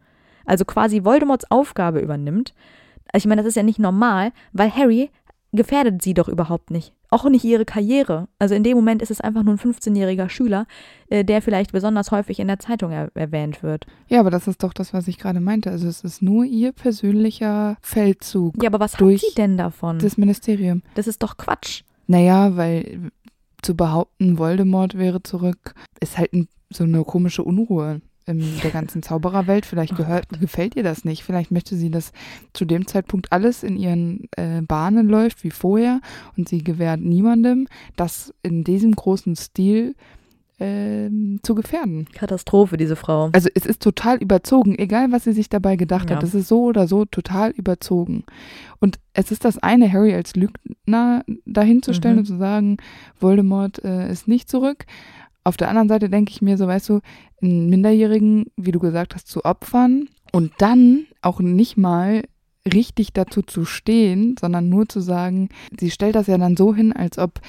Also quasi Voldemorts Aufgabe übernimmt. Ich meine, das ist ja nicht normal, weil Harry gefährdet sie doch überhaupt nicht. Auch nicht ihre Karriere. Also in dem Moment ist es einfach nur ein 15-jähriger Schüler, äh, der vielleicht besonders häufig in der Zeitung er erwähnt wird. Ja, aber das ist doch das, was ich gerade meinte. Also es ist nur ihr persönlicher Feldzug Ja, aber was Durch hat sie denn davon? des Ministeriums. das ist doch Quatsch. Naja, weil zu behaupten, Voldemort wäre zurück, ist halt so eine komische Unruhe in der ganzen Zaubererwelt. Vielleicht gehört, gefällt ihr das nicht. Vielleicht möchte sie, dass zu dem Zeitpunkt alles in ihren äh, Bahnen läuft wie vorher und sie gewährt niemandem, das in diesem großen Stil ähm, zu gefährden. Katastrophe, diese Frau. Also es ist total überzogen, egal was sie sich dabei gedacht Ja. hat. Es ist so oder so total überzogen. Und es ist das eine, Harry als Lügner dahinzustellen Mhm. und zu sagen, Voldemort äh, ist nicht zurück. Auf der anderen Seite denke ich mir so, weißt du, einen Minderjährigen, wie du gesagt hast, zu opfern und dann auch nicht mal richtig dazu zu stehen, sondern nur zu sagen, sie stellt das ja dann so hin, als ob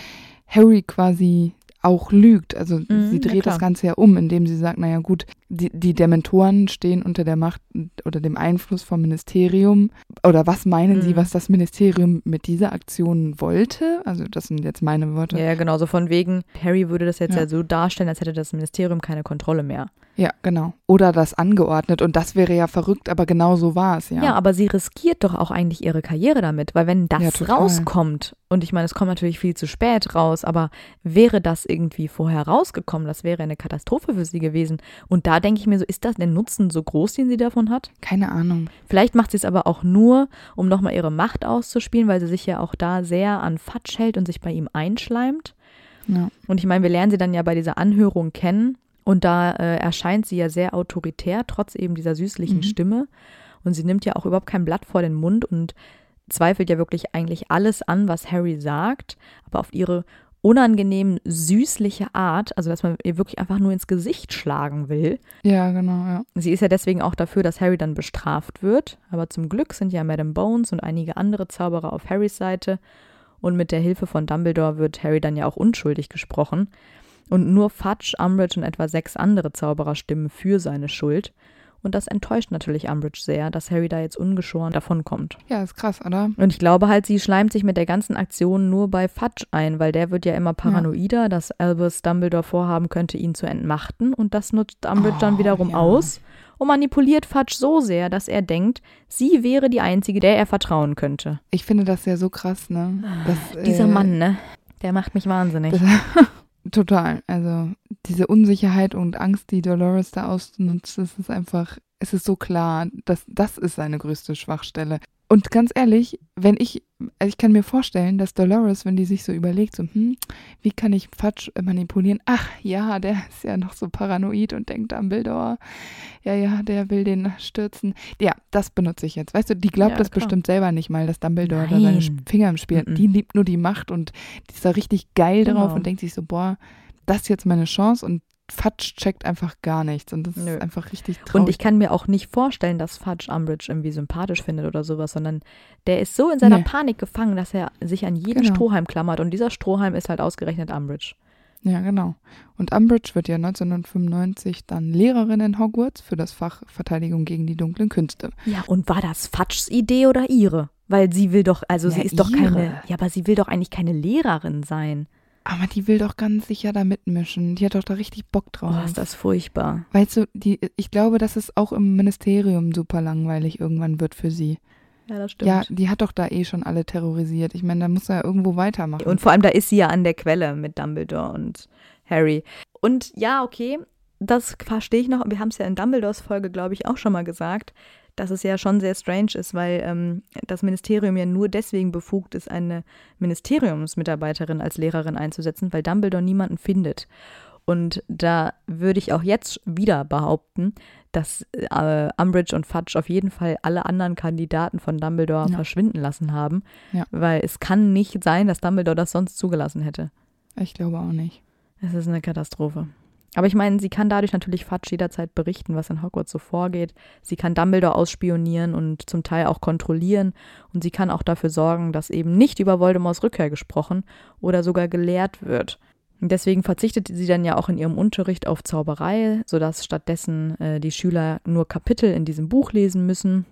Harry quasi auch lügt. Also Mhm, sie dreht das Ganze ja um, indem sie sagt, naja gut, die, die Dementoren stehen unter der Macht oder dem Einfluss vom Ministerium. Oder was meinen Sie, Mhm. was das Ministerium mit dieser Aktion wollte? Also das sind jetzt meine Worte. Ja, genau, so von wegen, Harry würde das jetzt ja, Ja. so darstellen, als hätte das Ministerium keine Kontrolle mehr. Ja, genau. Oder das angeordnet. Und das wäre ja verrückt, aber genau so war es, ja. Ja. aber sie riskiert doch auch eigentlich ihre Karriere damit, weil wenn das Ja, rauskommt, und ich meine, es kommt natürlich viel zu spät raus, aber wäre das irgendwie vorher rausgekommen, das wäre eine Katastrophe für sie gewesen. Und da denke ich mir so, ist das der Nutzen so groß, den sie davon hat? Keine Ahnung. Vielleicht macht sie es aber auch nur, um nochmal ihre Macht auszuspielen, weil sie sich ja auch da sehr an Fatsch hält und sich bei ihm einschleimt. Ja. Und ich meine, wir lernen sie dann ja bei dieser Anhörung kennen und da äh, erscheint sie ja sehr autoritär, trotz eben dieser süßlichen Mhm. Stimme. Und sie nimmt ja auch überhaupt kein Blatt vor den Mund und zweifelt ja wirklich eigentlich alles an, was Harry sagt, aber auf ihre unangenehm süßliche Art, also dass man ihr wirklich einfach nur ins Gesicht schlagen will. Ja, genau, ja. Sie ist ja deswegen auch dafür, dass Harry dann bestraft wird. Aber zum Glück sind ja Madame Bones und einige andere Zauberer auf Harrys Seite. Und mit der Hilfe von Dumbledore wird Harry dann ja auch unschuldig gesprochen. Und nur Fudge, Umbridge und etwa sechs andere Zauberer stimmen für seine Schuld. Und das enttäuscht natürlich Umbridge sehr, dass Harry da jetzt ungeschoren davonkommt. Ja, ist krass, oder? Und ich glaube halt, sie schleimt sich mit der ganzen Aktion nur bei Fudge ein, weil der wird ja immer paranoider, dass Albus Dumbledore vorhaben könnte, ihn zu entmachten. Und das nutzt Umbridge dann Oh, wiederum ja. aus und manipuliert Fudge so sehr, dass er denkt, sie wäre die Einzige, der er vertrauen könnte. Ich finde das ja so krass, ne? Das, Dieser äh, Mann, ne? Der macht mich wahnsinnig. [LAUGHS] Total. Also diese Unsicherheit und Angst, die Dolores da ausnutzt, das ist einfach, es ist so klar, dass das ist seine größte Schwachstelle. Und ganz ehrlich, wenn ich, also ich kann mir vorstellen, dass Dolores, wenn die sich so überlegt, so, hm, wie kann ich Fudge manipulieren? Ach ja, der ist ja noch so paranoid und denkt an Bildor. Ja, ja, der will den stürzen. Ja, das benutze ich jetzt. Weißt du, die glaubt Ja, das klar. bestimmt selber nicht mal, dass Dumbledore da seine Nein. Finger im Spiel hat. Mhm. Die liebt nur die Macht und die ist da richtig geil drauf Genau. und denkt sich so, boah, das ist jetzt meine Chance und Fatsch checkt einfach gar nichts und das Nö. ist einfach richtig traurig. Und ich kann mir auch nicht vorstellen, dass Fudge Umbridge irgendwie sympathisch findet oder sowas, sondern der ist so in seiner Nee. Panik gefangen, dass er sich an jeden Genau. Strohhalm klammert. Und dieser Strohhalm ist halt ausgerechnet Umbridge. ja, genau. Und Umbridge wird ja 1995 dann Lehrerin in Hogwarts für das Fach Verteidigung gegen die dunklen Künste. Ja, und war das Fudges Idee oder ihre? Weil sie will doch, also Ja, sie ist doch ihre. keine, ja, aber sie will doch eigentlich keine Lehrerin sein. Aber die will doch ganz sicher da mitmischen. Die hat doch da richtig Bock drauf. Oh, ist das furchtbar. Weißt du, die, ich glaube, dass es auch im Ministerium super langweilig irgendwann wird für sie. Ja, das stimmt. Ja, die hat doch da eh schon alle terrorisiert. Ich meine, da muss er ja irgendwo weitermachen. Und vor allem, da ist sie ja an der Quelle mit Dumbledore und Harry. Und ja, okay, das verstehe ich noch. Wir haben es ja in Dumbledores Folge, glaube ich, auch schon mal gesagt, dass es ja schon sehr strange ist, weil ähm, das Ministerium ja nur deswegen befugt ist, eine Ministeriumsmitarbeiterin als Lehrerin einzusetzen, weil Dumbledore niemanden findet. Und da würde ich auch jetzt wieder behaupten, dass äh, Umbridge und Fudge auf jeden Fall alle anderen Kandidaten von Dumbledore Ja. verschwinden lassen haben, Ja. weil es kann nicht sein, dass Dumbledore das sonst zugelassen hätte. Ich glaube auch nicht. Es ist eine Katastrophe. Aber ich meine, sie kann dadurch natürlich Fudge jederzeit berichten, was in Hogwarts so vorgeht. Sie kann Dumbledore ausspionieren und zum Teil auch kontrollieren. Und sie kann auch dafür sorgen, dass eben nicht über Voldemorts Rückkehr gesprochen oder sogar gelehrt wird. Deswegen verzichtet sie dann ja auch in ihrem Unterricht auf Zauberei, sodass stattdessen äh, die Schüler nur Kapitel in diesem Buch lesen müssen.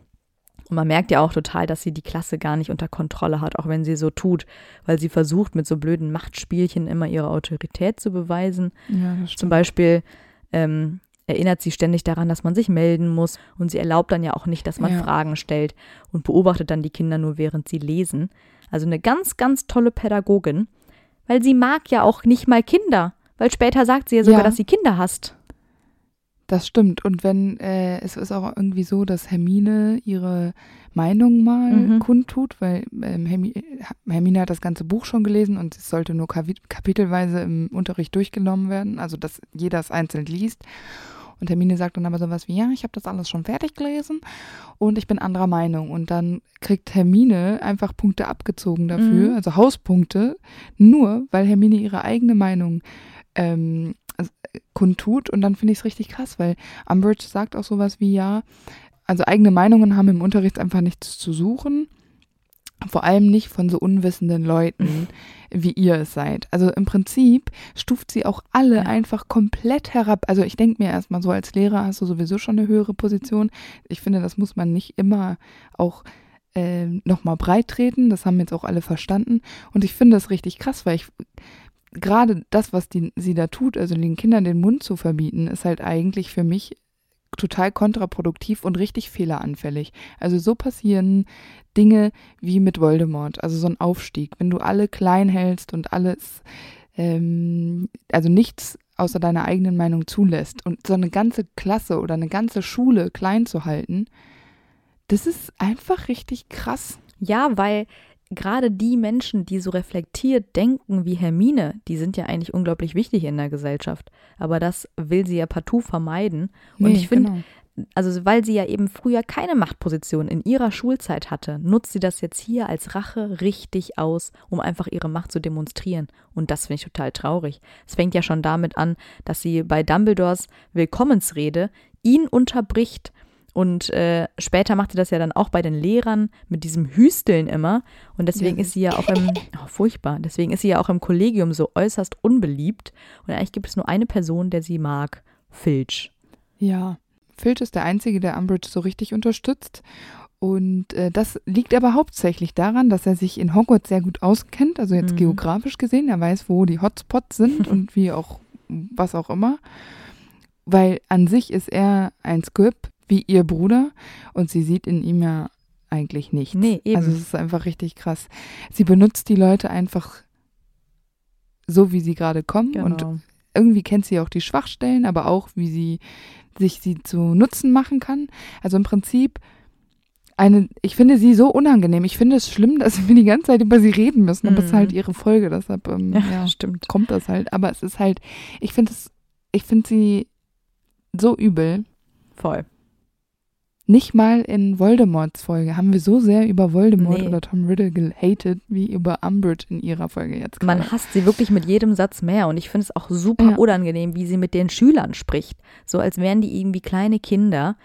Und man merkt ja auch total, dass sie die Klasse gar nicht unter Kontrolle hat, auch wenn sie so tut, weil sie versucht, mit so blöden Machtspielchen immer ihre Autorität zu beweisen. Ja, Zum. Beispiel ähm, erinnert sie ständig daran, dass man sich melden muss und sie erlaubt dann ja auch nicht, dass man Ja. Fragen stellt und beobachtet dann die Kinder nur, während sie lesen. Also eine ganz, ganz tolle Pädagogin, weil sie mag ja auch nicht mal Kinder, weil später sagt sie ja sogar, Ja. dass sie Kinder hasst. Das stimmt. Und wenn, äh, es ist auch irgendwie so, dass Hermine ihre Meinung mal Mhm. kundtut, weil ähm, Hermi Hermine hat das ganze Buch schon gelesen und es sollte nur kapi- kapitelweise im Unterricht durchgenommen werden, also dass jeder es einzeln liest. Und Hermine sagt dann aber sowas wie, ja, ich habe das alles schon fertig gelesen und ich bin anderer Meinung. Und dann kriegt Hermine einfach Punkte abgezogen dafür, Mhm. also Hauspunkte, nur weil Hermine ihre eigene Meinung ähm, kundtut und dann finde ich es richtig krass, weil Umbridge sagt auch sowas wie, ja, also eigene Meinungen haben im Unterricht einfach nichts zu suchen. Vor allem nicht von so unwissenden Leuten, wie ihr es seid. Also im Prinzip stuft sie auch alle ja. einfach komplett herab. Also ich denke mir erstmal so, als Lehrer hast du sowieso schon eine höhere Position. Ich finde, das muss man nicht immer auch äh, nochmal breit treten. Das haben jetzt auch alle verstanden. Und ich finde das richtig krass, weil ich gerade das, was die, sie da tut, also den Kindern den Mund zu verbieten, ist halt eigentlich für mich total kontraproduktiv und richtig fehleranfällig. Also so passieren Dinge wie mit Voldemort, also so ein Aufstieg. Wenn du alle klein hältst und alles, ähm, also nichts außer deiner eigenen Meinung zulässt und so eine ganze Klasse oder eine ganze Schule klein zu halten, das ist einfach richtig krass. Ja, weil gerade die Menschen, die so reflektiert denken wie Hermine, die sind ja eigentlich unglaublich wichtig in der Gesellschaft. Aber das will sie ja partout vermeiden. Und nee, ich finde, genau. also weil sie ja eben früher keine Machtposition in ihrer Schulzeit hatte, nutzt sie das jetzt hier als Rache richtig aus, um einfach ihre Macht zu demonstrieren. Und das finde ich total traurig. Es fängt ja schon damit an, dass sie bei Dumbledores Willkommensrede ihn unterbricht und äh, später macht sie das ja dann auch bei den Lehrern mit diesem Hüsteln immer. Und deswegen ja. ist sie ja auch im, [LAUGHS] oh, furchtbar, deswegen ist sie ja auch im Kollegium so äußerst unbeliebt. Und eigentlich gibt es nur eine Person, der sie mag, Filch. Ja, Filch ist der Einzige, der Umbridge so richtig unterstützt. Und äh, das liegt aber hauptsächlich daran, dass er sich in Hogwarts sehr gut auskennt, also jetzt mhm. geografisch gesehen. Er weiß, wo die Hotspots sind [LAUGHS] und wie auch, was auch immer. Weil an sich ist er ein Squib, wie ihr Bruder und sie sieht in ihm ja eigentlich nichts. Nee, eben. Also es ist einfach richtig krass. Sie benutzt die Leute einfach so, wie sie gerade kommen genau. und irgendwie kennt sie auch die Schwachstellen, aber auch, wie sie sich sie zu Nutzen machen kann. Also im Prinzip eine, ich finde sie so unangenehm. Ich finde es schlimm, dass wir die ganze Zeit über sie reden müssen, aber es ist halt mhm. ihre Folge, deshalb ähm, ja, ja, stimmt. kommt das halt. Aber es ist halt, ich finde es, ich finde sie so übel. Voll. Nicht mal in Voldemorts Folge haben wir so sehr über Voldemort nee. oder Tom Riddle gehatet, wie über Umbridge in ihrer Folge jetzt. Gerade. Man hasst sie wirklich mit jedem Satz mehr und ich finde es auch super ja. unangenehm, wie sie mit den Schülern spricht. So als wären die irgendwie kleine Kinder.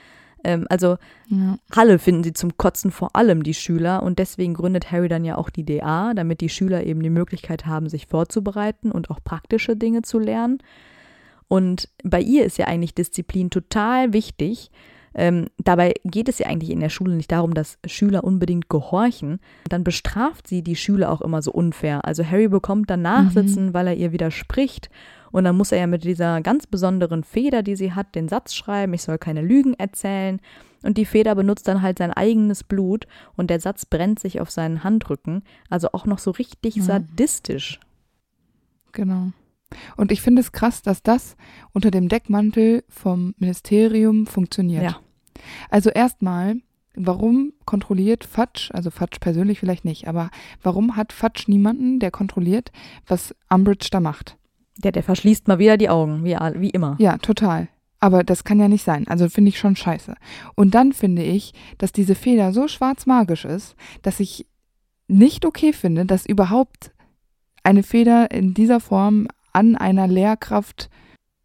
Ähm, also ja. Halle finden sie zum Kotzen vor allem die Schüler und deswegen gründet Harry dann ja auch die DA, damit die Schüler eben die Möglichkeit haben, sich vorzubereiten und auch praktische Dinge zu lernen. Und bei ihr ist ja eigentlich Disziplin total wichtig. Ähm, dabei geht es ja eigentlich in der Schule nicht darum, dass Schüler unbedingt gehorchen. Dann bestraft sie die Schüler auch immer so unfair. Also Harry bekommt dann Nachsitzen, mhm. weil er ihr widerspricht. Und dann muss er ja mit dieser ganz besonderen Feder, die sie hat, den Satz schreiben, ich soll keine Lügen erzählen. Und die Feder benutzt dann halt sein eigenes Blut und der Satz brennt sich auf seinen Handrücken. Also auch noch so richtig ja. sadistisch. Genau. Und ich finde es krass, dass das unter dem Deckmantel vom Ministerium funktioniert. Ja. Also erstmal, warum kontrolliert Fatsch, also Fatsch persönlich vielleicht nicht, aber warum hat Fatsch niemanden, der kontrolliert, was Umbridge da macht? Der, der verschließt mal wieder die Augen, wie, wie immer. Ja, total. Aber das kann ja nicht sein. Also finde ich schon scheiße. Und dann finde ich, dass diese Feder so schwarz-magisch ist, dass ich nicht okay finde, dass überhaupt eine Feder in dieser Form an einer Lehrkraft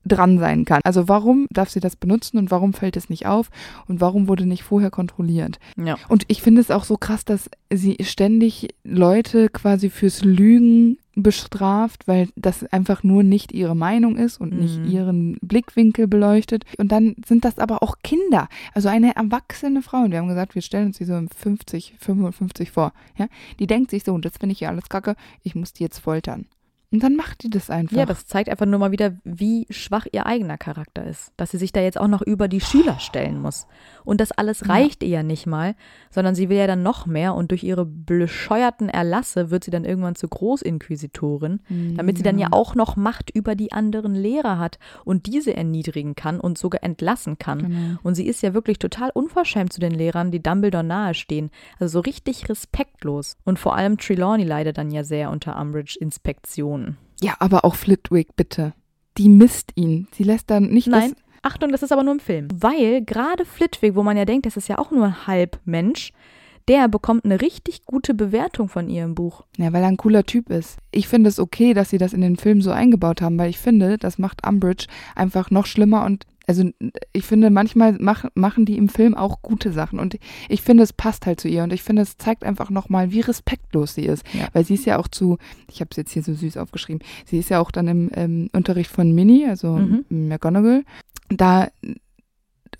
dran sein kann. Also warum darf sie das benutzen und warum fällt es nicht auf und warum wurde nicht vorher kontrolliert? Ja. Und ich finde es auch so krass, dass sie ständig Leute quasi fürs Lügen bestraft, weil das einfach nur nicht ihre Meinung ist und nicht mhm. ihren Blickwinkel beleuchtet. Und dann sind das aber auch Kinder, also eine erwachsene Frau. Und wir haben gesagt, wir stellen uns die so im 50, 55 vor. Ja? Die denkt sich so, und das finde ich ja alles kacke, ich muss die jetzt foltern. Und dann macht die das einfach. Ja, das zeigt einfach nur mal wieder, wie schwach ihr eigener Charakter ist. Dass sie sich da jetzt auch noch über die Schüler stellen muss. Und das alles reicht ja. ihr ja nicht mal, sondern sie will ja dann noch mehr und durch ihre bescheuerten Erlasse wird sie dann irgendwann zur Großinquisitorin, damit sie dann ja auch noch Macht über die anderen Lehrer hat und diese erniedrigen kann und sogar entlassen kann. Genau. Und sie ist ja wirklich total unverschämt zu den Lehrern, die Dumbledore nahestehen. Also so richtig respektlos. Und vor allem Trelawney leidet dann ja sehr unter Umbridge Inspektion. Ja, aber auch Flitwick, bitte. Die misst ihn. Sie lässt dann nicht Nein. Achtung, das ist aber nur im Film. Weil gerade Flitwick, wo man ja denkt, das ist ja auch nur halb Mensch, der bekommt eine richtig gute Bewertung von ihr im Buch. Ja, weil er ein cooler Typ ist. Ich finde es okay, dass sie das in den Film so eingebaut haben, weil ich finde, das macht Umbridge einfach noch schlimmer und also ich finde, manchmal mach, machen die im Film auch gute Sachen und ich finde, es passt halt zu ihr und ich finde, es zeigt einfach nochmal, wie respektlos sie ist. Ja. Weil sie ist ja auch zu, ich habe es jetzt hier so süß aufgeschrieben, sie ist ja auch dann im ähm, Unterricht von Minnie, also mhm. McGonagall, da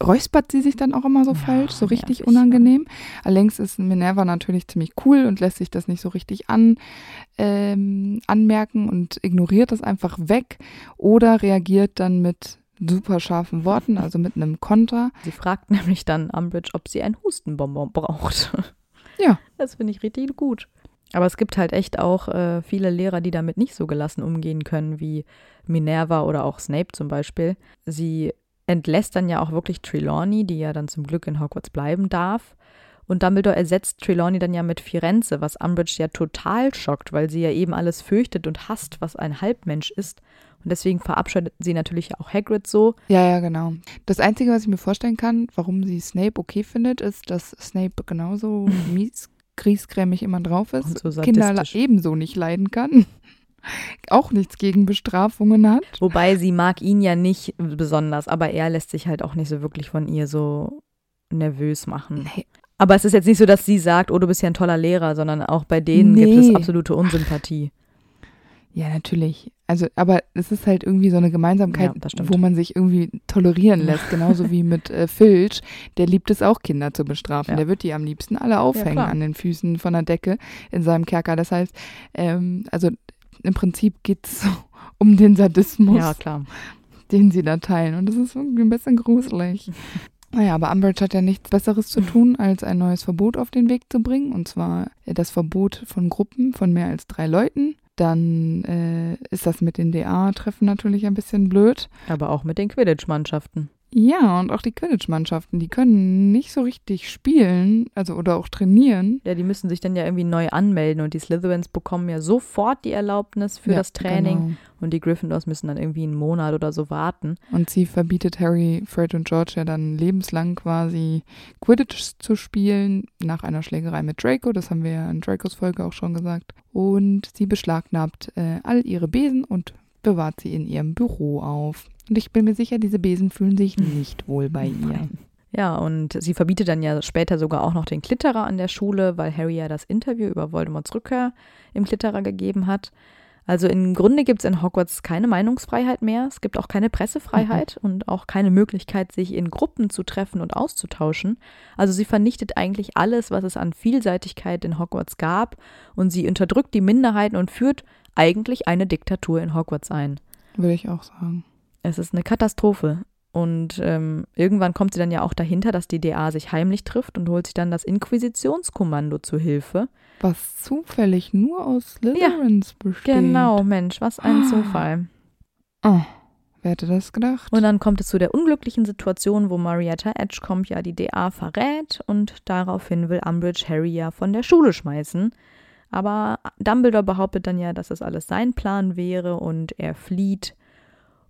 räuspert sie sich dann auch immer so ja, falsch, so richtig ja, unangenehm. Allerdings ist Minerva natürlich ziemlich cool und lässt sich das nicht so richtig an, ähm, anmerken und ignoriert das einfach weg oder reagiert dann mit super scharfen Worten, also mit einem Konter. Sie fragt nämlich dann Umbridge, ob sie ein Hustenbonbon braucht. Ja. Das finde ich richtig gut. Aber es gibt halt echt auch äh, viele Lehrer, die damit nicht so gelassen umgehen können, wie Minerva oder auch Snape zum Beispiel. Sie entlässt dann ja auch wirklich Trelawney, die ja dann zum Glück in Hogwarts bleiben darf. Und Dumbledore ersetzt Trelawney dann ja mit Firenze, was Umbridge ja total schockt, weil sie ja eben alles fürchtet und hasst, was ein Halbmensch ist. Und deswegen verabschiedet sie natürlich auch Hagrid so. Ja, ja, genau. Das Einzige, was ich mir vorstellen kann, warum sie Snape okay findet, ist, dass Snape genauso [LAUGHS] mies, griesgrämig immer drauf ist, so Kinder ebenso nicht leiden kann [LAUGHS] auch nichts gegen Bestrafungen hat. Wobei sie mag ihn ja nicht besonders, aber er lässt sich halt auch nicht so wirklich von ihr so nervös machen. Nee. Aber es ist jetzt nicht so, dass sie sagt, oh, du bist ja ein toller Lehrer, sondern auch bei denen nee. gibt es absolute Unsympathie. Ja, natürlich. Also, aber es ist halt irgendwie so eine Gemeinsamkeit, ja, wo man sich irgendwie tolerieren [LAUGHS] lässt. Genauso wie mit äh, Filch. Der liebt es auch, Kinder zu bestrafen. Ja. Der wird die am liebsten alle aufhängen ja, an den Füßen von der Decke in seinem Kerker. Das heißt, ähm, also im Prinzip geht es [LAUGHS] um den Sadismus, den sie da teilen. Und das ist irgendwie ein bisschen gruselig. [LAUGHS] Naja, aber Umbridge hat ja nichts Besseres zu tun, als ein neues Verbot auf den Weg zu bringen. Und zwar das Verbot von Gruppen von mehr als drei Leuten. Dann äh, ist das mit den DA-Treffen natürlich ein bisschen blöd. Aber auch mit den Quidditch-Mannschaften. Ja, und auch die Quidditch-Mannschaften, die können nicht so richtig spielen, also oder auch trainieren. Ja, die müssen sich dann ja irgendwie neu anmelden und die Slytherins bekommen ja sofort die Erlaubnis für ja, das Training genau. und die Gryffindors müssen dann irgendwie einen Monat oder so warten. Und sie verbietet Harry, Fred und George ja dann lebenslang quasi Quidditch zu spielen nach einer Schlägerei mit Draco, das haben wir ja in Dracos Folge auch schon gesagt. Und sie beschlagnahmt äh, all ihre Besen und bewahrt sie in ihrem Büro auf. Und ich bin mir sicher, diese Besen fühlen sich nicht wohl bei ihr. Ja, und sie verbietet dann ja später sogar auch noch den Klitterer an der Schule, weil Harry ja das Interview über Voldemorts Rückkehr im Klitterer gegeben hat. Also im Grunde gibt es in Hogwarts keine Meinungsfreiheit mehr. Es gibt auch keine Pressefreiheit mhm. und auch keine Möglichkeit, sich in Gruppen zu treffen und auszutauschen. Also sie vernichtet eigentlich alles, was es an Vielseitigkeit in Hogwarts gab und sie unterdrückt die Minderheiten und führt eigentlich eine Diktatur in Hogwarts ein. Würde ich auch sagen. Es ist eine Katastrophe. Und ähm, irgendwann kommt sie dann ja auch dahinter, dass die DA sich heimlich trifft und holt sich dann das Inquisitionskommando zu Hilfe. Was zufällig nur aus Slytherins ja, besteht. Genau, Mensch, was ein ah. Zufall. Oh, wer hätte das gedacht? Und dann kommt es zu der unglücklichen Situation, wo Marietta Edgecombe ja die DA verrät und daraufhin will Umbridge Harry ja von der Schule schmeißen. Aber Dumbledore behauptet dann ja, dass das alles sein Plan wäre und er flieht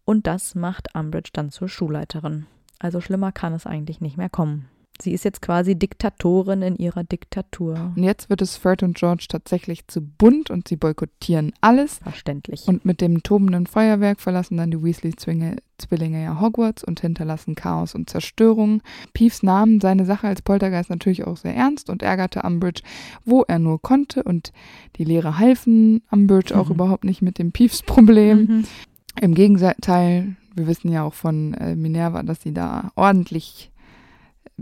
und das macht Umbridge dann zur Schulleiterin. Also schlimmer kann es eigentlich nicht mehr kommen. Sie ist jetzt quasi Diktatorin in ihrer Diktatur. Und jetzt wird es Fred und George tatsächlich zu bunt und sie boykottieren alles. Verständlich. Und mit dem tobenden Feuerwerk verlassen dann die Weasley-Zwillinge ja Hogwarts und hinterlassen Chaos und Zerstörung. Peeves nahm seine Sache als Poltergeist natürlich auch sehr ernst und ärgerte Umbridge, wo er nur konnte. Und die Lehrer halfen Umbridge mhm. auch überhaupt nicht mit dem Peeves-Problem. Mhm. Im Gegenteil, wir wissen ja auch von äh, Minerva, dass sie da ordentlich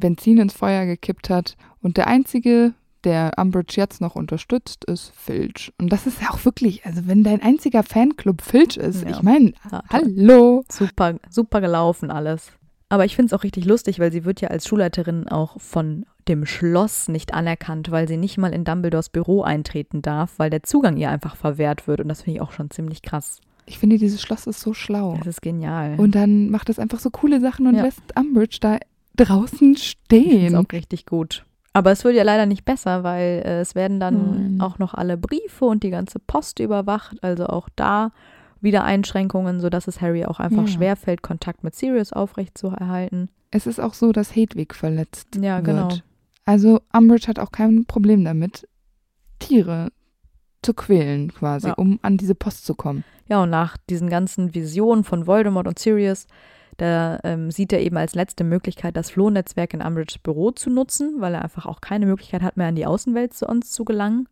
Benzin ins Feuer gekippt hat. Und der einzige, der Umbridge jetzt noch unterstützt, ist Filch. Und das ist ja auch wirklich, also wenn dein einziger Fanclub Filch ist, ja. ich meine, ja, hallo. Super, super gelaufen alles. Aber ich finde es auch richtig lustig, weil sie wird ja als Schulleiterin auch von dem Schloss nicht anerkannt, weil sie nicht mal in Dumbledores Büro eintreten darf, weil der Zugang ihr einfach verwehrt wird. Und das finde ich auch schon ziemlich krass. Ich finde, dieses Schloss ist so schlau. Das ist genial. Und dann macht es einfach so coole Sachen und ja. lässt Umbridge da draußen stehen. Das ist auch richtig gut. Aber es wird ja leider nicht besser, weil äh, es werden dann Nein. auch noch alle Briefe und die ganze Post überwacht. Also auch da wieder Einschränkungen, sodass es Harry auch einfach ja. schwerfällt, Kontakt mit Sirius aufrechtzuerhalten. Es ist auch so, dass Hedwig verletzt ja, genau. wird. Also Umbridge hat auch kein Problem damit, Tiere zu quälen quasi, Ja. um an diese Post zu kommen. Ja, und nach diesen ganzen Visionen von Voldemort und Sirius, da ähm, sieht er eben als letzte Möglichkeit, das Flohnetzwerk in Umbridges Büro zu nutzen, weil er einfach auch keine Möglichkeit hat, mehr an die Außenwelt zu uns zu gelangen.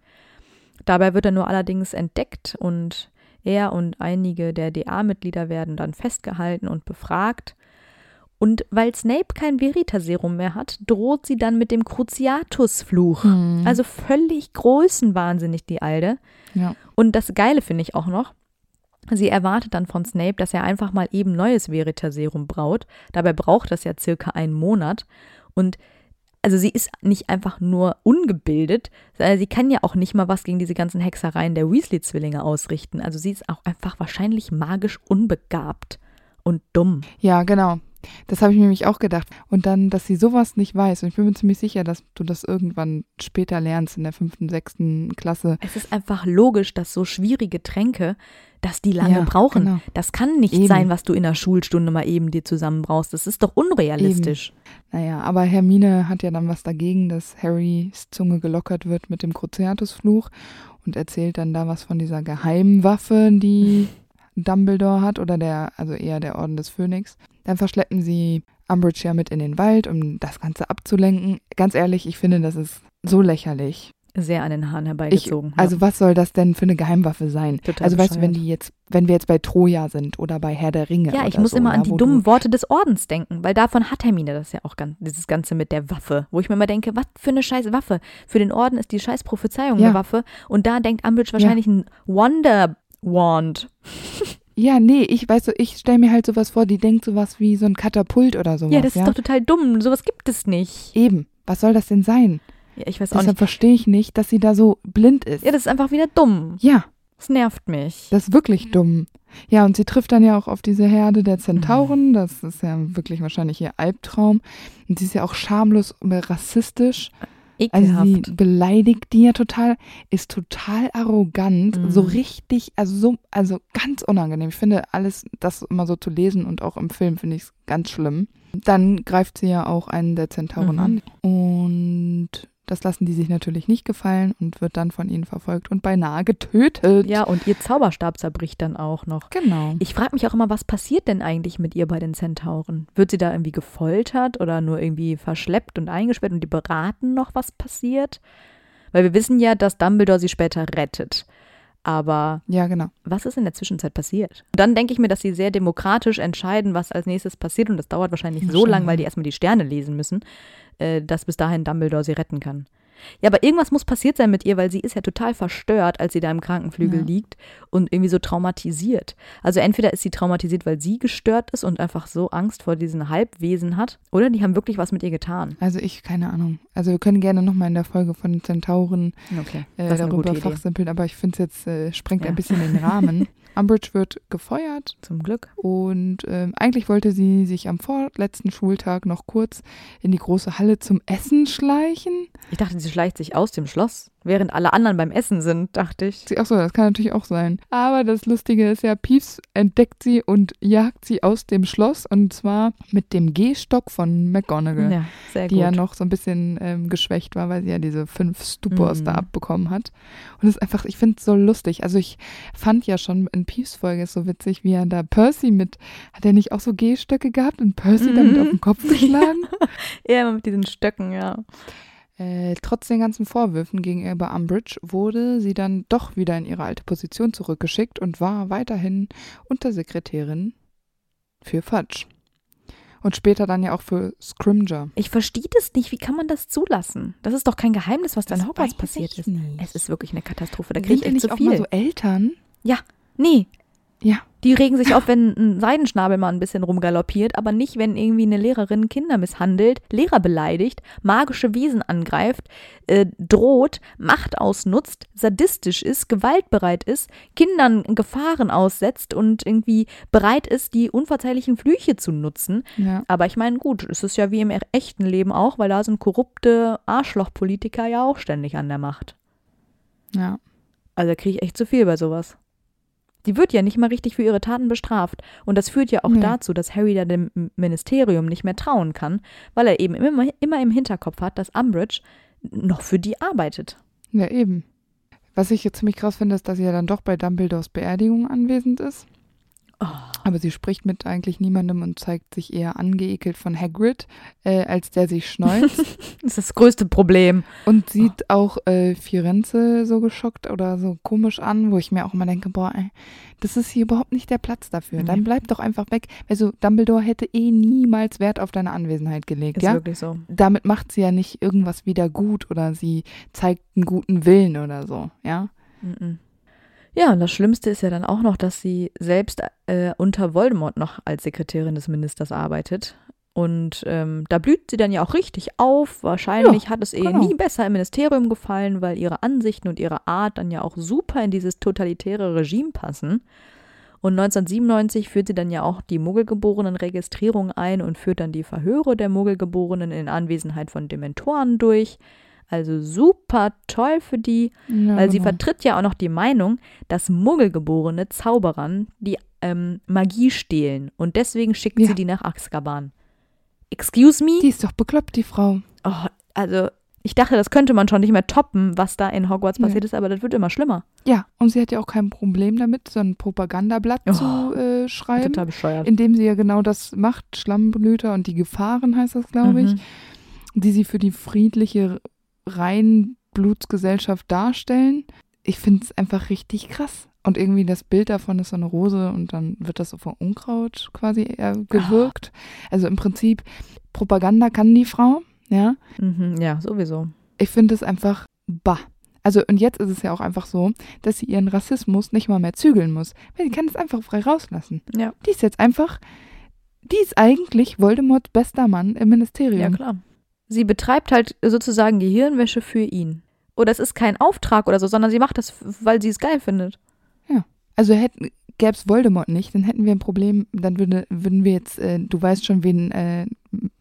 Dabei wird er nur allerdings entdeckt und er und einige der DA-Mitglieder werden dann festgehalten und befragt. Und weil Snape kein Veritaserum mehr hat, droht sie dann mit dem Cruciatus-Fluch. Mhm. Also völlig größenwahnsinnig, die Alte. Ja. Und das Geile finde ich auch noch, sie erwartet dann von Snape, dass er einfach mal eben neues Veritaserum braut. Dabei braucht das ja circa einen Monat. Und also sie ist nicht einfach nur ungebildet, sondern sie kann ja auch nicht mal was gegen diese ganzen Hexereien der Weasley-Zwillinge ausrichten. Also sie ist auch einfach wahrscheinlich magisch unbegabt und dumm. Ja, genau. Das habe ich mir nämlich auch gedacht. Und dann, dass sie sowas nicht weiß. Und ich bin mir ziemlich sicher, dass du das irgendwann später lernst in der fünften, sechsten Klasse. Es ist einfach logisch, dass so schwierige Tränke, dass die lange Ja, brauchen. genau. Das kann nicht Eben. sein, was du in der Schulstunde mal eben dir zusammenbrauchst. Das ist doch unrealistisch. Naja, aber Hermine hat ja dann was dagegen, dass Harrys Zunge gelockert wird mit dem Cruciatus-Fluch und erzählt dann da was von dieser Geheimwaffe, die [LAUGHS] Dumbledore hat oder der, also eher der Orden des Phönix. Dann verschleppen sie Umbridge ja mit in den Wald, um das Ganze abzulenken. Ganz ehrlich, ich finde, das ist so lächerlich. Sehr an den Haaren Ich, herbeigezogen. also was soll das denn für eine Geheimwaffe sein? Total also weißt du, wenn bescheuert. die jetzt, wenn wir jetzt bei Troja sind oder bei Herr der Ringe. ja, ich muss so, immer an ja, die dummen du, Worte des Ordens denken, weil davon hat Hermine das ja auch ganz, dieses Ganze mit der Waffe, wo ich mir immer denke, was für eine scheiß Waffe. Für den Orden ist die scheiß Prophezeiung Ja. eine Waffe und da denkt Umbridge wahrscheinlich ein Wonder Wand. Ja, nee, ich weiß so, ich stelle mir halt sowas vor, die denkt sowas wie so ein Katapult oder sowas. Ja, das ist doch total dumm. Sowas gibt es nicht. Eben. Was soll das denn sein? Ja, ich weiß auch Deshalb verstehe ich nicht, dass sie da so blind ist. Ja, das ist einfach wieder dumm. Ja, Das nervt mich. das ist wirklich dumm. Ja, und sie trifft dann ja auch auf diese Herde der Zentauren. Das ist ja wirklich wahrscheinlich ihr Albtraum. Und sie ist ja auch schamlos und rassistisch. Also Ekelhaft. sie beleidigt die ja total, ist total arrogant, Mhm. so richtig, also so, also ganz unangenehm. Ich finde alles, das immer so zu lesen und auch im Film finde ich es ganz schlimm. Dann greift sie ja auch einen der Zentauren Mhm. an und das lassen die sich natürlich nicht gefallen und wird dann von ihnen verfolgt und beinahe getötet. ja, und ihr Zauberstab zerbricht dann auch noch. Genau. Ich frage mich auch immer, was passiert denn eigentlich mit ihr bei den Zentauren? Wird sie da irgendwie gefoltert oder nur irgendwie verschleppt und eingesperrt und die beraten noch, was passiert? Weil wir wissen ja, dass Dumbledore sie später rettet. Aber Ja, genau. was ist in der Zwischenzeit passiert? Und dann denke ich mir, dass sie sehr demokratisch entscheiden, was als nächstes passiert. Und das dauert wahrscheinlich so Wahrscheinlich. lang, weil die erstmal die Sterne lesen müssen, äh, dass bis dahin Dumbledore sie retten kann. Ja, aber irgendwas muss passiert sein mit ihr, weil sie ist ja total verstört, als sie da im Krankenflügel Ja. liegt und irgendwie so traumatisiert. Also entweder ist sie traumatisiert, weil sie gestört ist und einfach so Angst vor diesen Halbwesen hat, oder die haben wirklich was mit ihr getan. Also ich, keine Ahnung. Also wir können gerne nochmal in der Folge von Zentauren Okay, äh, darüber fachsimpeln, aber ich finde es jetzt, äh, sprengt Ja. ein bisschen den [LAUGHS] Rahmen. Umbridge wird gefeuert Zum Glück. und ähm, eigentlich wollte sie sich am vorletzten Schultag noch kurz in die große Halle zum Essen schleichen. Ich dachte, sie schleicht sich aus dem Schloss, während alle anderen beim Essen sind, dachte ich. Ach so, das kann natürlich auch sein. Aber das Lustige ist ja, Peeves entdeckt sie und jagt sie aus dem Schloss und zwar mit dem Gehstock von McGonagall. Ja, sehr die gut. ja noch so ein bisschen ähm, geschwächt war, weil sie ja diese fünf Stupors Mhm. da abbekommen hat. Und es ist einfach, ich finde es so lustig. Also ich fand ja schon in Peeves Folge so witzig, wie er da Percy mit, hat er nicht auch so Gehstöcke gehabt und Percy damit Mhm. auf den Kopf [LAUGHS] geschlagen? Ja, immer mit diesen Stöcken, ja. Äh, trotz den ganzen Vorwürfen gegenüber Umbridge wurde sie dann doch wieder in ihre alte Position zurückgeschickt und war weiterhin Untersekretärin für Fudge. Und später dann ja auch für Scrimger. Ich verstehe das nicht. Wie kann man das zulassen? Das ist doch kein Geheimnis, was da in Hogwarts passiert ist. nicht. Es ist wirklich eine Katastrophe. Da kriege ich echt nicht zu auch mal viel. so Eltern? nee, Ja. die regen sich auf, wenn ein Seidenschnabel mal ein bisschen rumgaloppiert, aber nicht, wenn irgendwie eine Lehrerin Kinder misshandelt, Lehrer beleidigt, magische Wesen angreift, äh, droht, Macht ausnutzt, sadistisch ist, gewaltbereit ist, Kindern Gefahren aussetzt und irgendwie bereit ist, die unverzeihlichen Flüche zu nutzen. Ja. Aber ich meine, gut, es ist ja wie im echten Leben auch, weil da sind korrupte Arschlochpolitiker ja auch ständig an der Macht. Ja. Also da kriege ich echt zu viel bei sowas. Die wird ja nicht mal richtig für ihre Taten bestraft. Und das führt ja auch Nee. dazu, dass Harry da dem Ministerium nicht mehr trauen kann, weil er eben immer, immer im Hinterkopf hat, dass Umbridge noch für die arbeitet. Ja, eben. Was ich jetzt ziemlich krass finde, ist, dass sie ja dann doch bei Dumbledores Beerdigung anwesend ist. Oh. Aber sie spricht mit eigentlich niemandem und zeigt sich eher angeekelt von Hagrid, äh, als der sich schneuzt. [LAUGHS] Das ist das größte Problem. und sieht auch äh, Firenze so geschockt oder so komisch an, wo ich mir auch immer denke, boah, ey, das ist hier überhaupt nicht der Platz dafür. Dann Nee. bleib doch einfach weg. Also Dumbledore hätte eh niemals Wert auf deine Anwesenheit gelegt, Ist ja? wirklich so. Damit macht sie ja nicht irgendwas wieder gut oder sie zeigt einen guten Willen oder so, ja? Mhm. Ja, und das Schlimmste ist ja dann auch noch, dass sie selbst äh, unter Voldemort noch als Sekretärin des Ministers arbeitet. Und ähm, da blüht sie dann ja auch richtig auf. Wahrscheinlich hat es ihr genau. nie besser im Ministerium gefallen, weil ihre Ansichten und ihre Art dann ja auch super in dieses totalitäre Regime passen. Und 1997 führt sie dann ja auch die Muggelgeborenen-Registrierung ein und führt dann die Verhöre der Muggelgeborenen in Anwesenheit von Dementoren durch. Also super toll für die. ja Weil sie genau. vertritt ja auch noch die Meinung, dass Muggelgeborene Zauberern die ähm, Magie stehlen. Und deswegen schickt Ja. sie die nach Azkaban. Excuse me? Die ist doch bekloppt, die Frau. Oh, also, ich dachte, das könnte man schon nicht mehr toppen, was da in Hogwarts passiert ist, aber das wird immer schlimmer. Ja, und sie hat ja auch kein Problem damit, so ein Propagandablatt Oh, zu äh, schreiben, Total bescheuert. indem sie ja genau das macht, Schlammblüter und die Gefahren heißt das, glaube ich, Mhm. die sie für die friedliche Reinblutsgesellschaft darstellen. Ich finde es einfach richtig krass. Und irgendwie das Bild davon ist so eine Rose und dann wird das so von Unkraut quasi gewirkt. Also im Prinzip, Propaganda kann die Frau, ja. Mhm, ja, sowieso. Ich finde es einfach bah. Also und jetzt ist es ja auch einfach so, dass sie ihren Rassismus nicht mal mehr zügeln muss. Weil sie kann es einfach frei rauslassen. Ja. Die ist jetzt einfach, die ist eigentlich Voldemorts bester Mann im Ministerium. Ja, klar. Sie betreibt halt sozusagen Gehirnwäsche für ihn. Oder es ist kein Auftrag oder so, sondern sie macht das, weil sie es geil findet. Also hätten, gäbe es Voldemort nicht, dann hätten wir ein Problem, dann würde, würden wir jetzt, äh, du weißt schon, wen äh,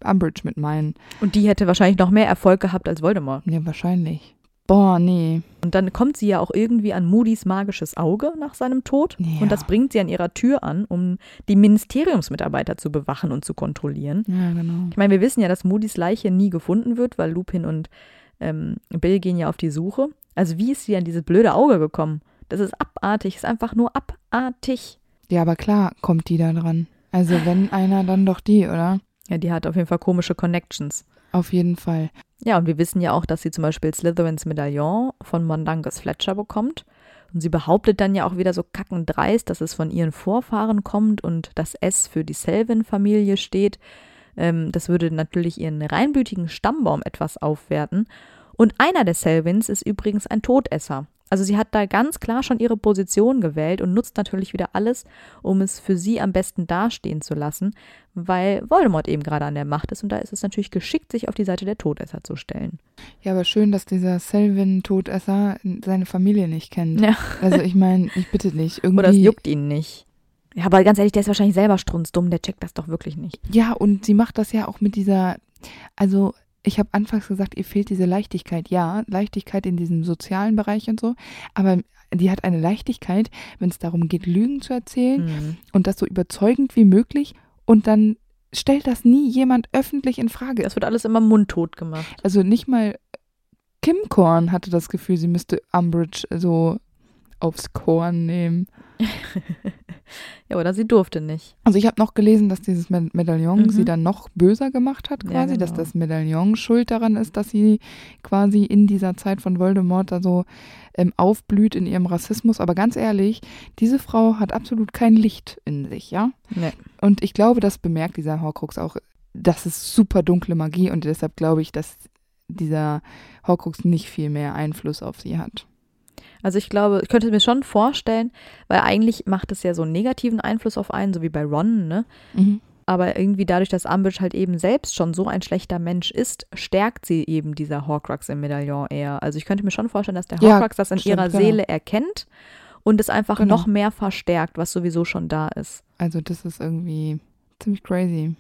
Umbridge mit meinen. Und die hätte wahrscheinlich noch mehr Erfolg gehabt als Voldemort. Ja, wahrscheinlich. Boah, nee. Und dann kommt sie ja auch irgendwie an Moody's magisches Auge nach seinem Tod. Ja. Und das bringt sie an ihrer Tür an, um die Ministeriumsmitarbeiter zu bewachen und zu kontrollieren. Ja, genau. Ich meine, wir wissen ja, dass Moody's Leiche nie gefunden wird, weil Lupin und ähm, Bill gehen ja auf die Suche. Also wie ist sie an dieses blöde Auge gekommen? Das ist abartig, ist einfach nur abartig. Ja, aber klar kommt die da dran. Also wenn einer, dann doch die, oder? Ja, die hat auf jeden Fall komische Connections. Auf jeden Fall. Ja, und wir wissen ja auch, dass sie zum Beispiel Slytherins Medaillon von Mondangus Fletcher bekommt. Und sie behauptet dann ja auch wieder so kackendreist, dass es von ihren Vorfahren kommt und das S für die Selvin-Familie steht. Ähm, das würde natürlich ihren reinblütigen Stammbaum etwas aufwerten. Und einer der Selvins ist übrigens ein Todesser. Also sie hat da ganz klar schon ihre Position gewählt und nutzt natürlich wieder alles, um es für sie am besten dastehen zu lassen, weil Voldemort eben gerade an der Macht ist und da ist es natürlich geschickt, sich auf die Seite der Todesser zu stellen. Ja, aber schön, dass dieser Selvin-Todesser seine Familie nicht kennt. Ja. Also ich meine, ich bitte nicht. Irgendwie, [LAUGHS] Oder es juckt ihn nicht. Ja, aber ganz ehrlich, der ist wahrscheinlich selber strunzdumm, der checkt das doch wirklich nicht. Ja, und sie macht das ja auch mit dieser, also ich habe anfangs gesagt, ihr fehlt diese Leichtigkeit. Ja, Leichtigkeit in diesem sozialen Bereich und so, aber die hat eine Leichtigkeit, wenn es darum geht, Lügen zu erzählen Mhm. und das so überzeugend wie möglich und dann stellt das nie jemand öffentlich in Frage. Das wird alles immer mundtot gemacht. Also nicht mal Kim Korn hatte das Gefühl, sie müsste Umbridge so aufs Korn nehmen. Ja, oder sie durfte nicht. Also ich habe noch gelesen, dass dieses Me- Medaillon Mhm. sie dann noch böser gemacht hat Ja, quasi, dass genau. das Medaillon schuld daran ist, dass sie quasi in dieser Zeit von Voldemort da so ähm, aufblüht in ihrem Rassismus. Aber ganz ehrlich, diese Frau hat absolut kein Licht in sich, ja? Nee. Und ich glaube, das bemerkt dieser Horcrux auch. Das ist super dunkle Magie und deshalb glaube ich, dass dieser Horcrux nicht viel mehr Einfluss auf sie hat. Also ich glaube, ich könnte mir schon vorstellen, weil eigentlich macht es ja so einen negativen Einfluss auf einen, so wie bei Ron, ne? Mhm. Aber irgendwie dadurch, dass Umbridge halt eben selbst schon so ein schlechter Mensch ist, stärkt sie eben dieser Horcrux im Medaillon eher. Also ich könnte mir schon vorstellen, dass der Ja, Horcrux das in stimmt, ihrer genau. Seele erkennt und es einfach Genau. noch mehr verstärkt, was sowieso schon da ist. Also das ist irgendwie ziemlich crazy.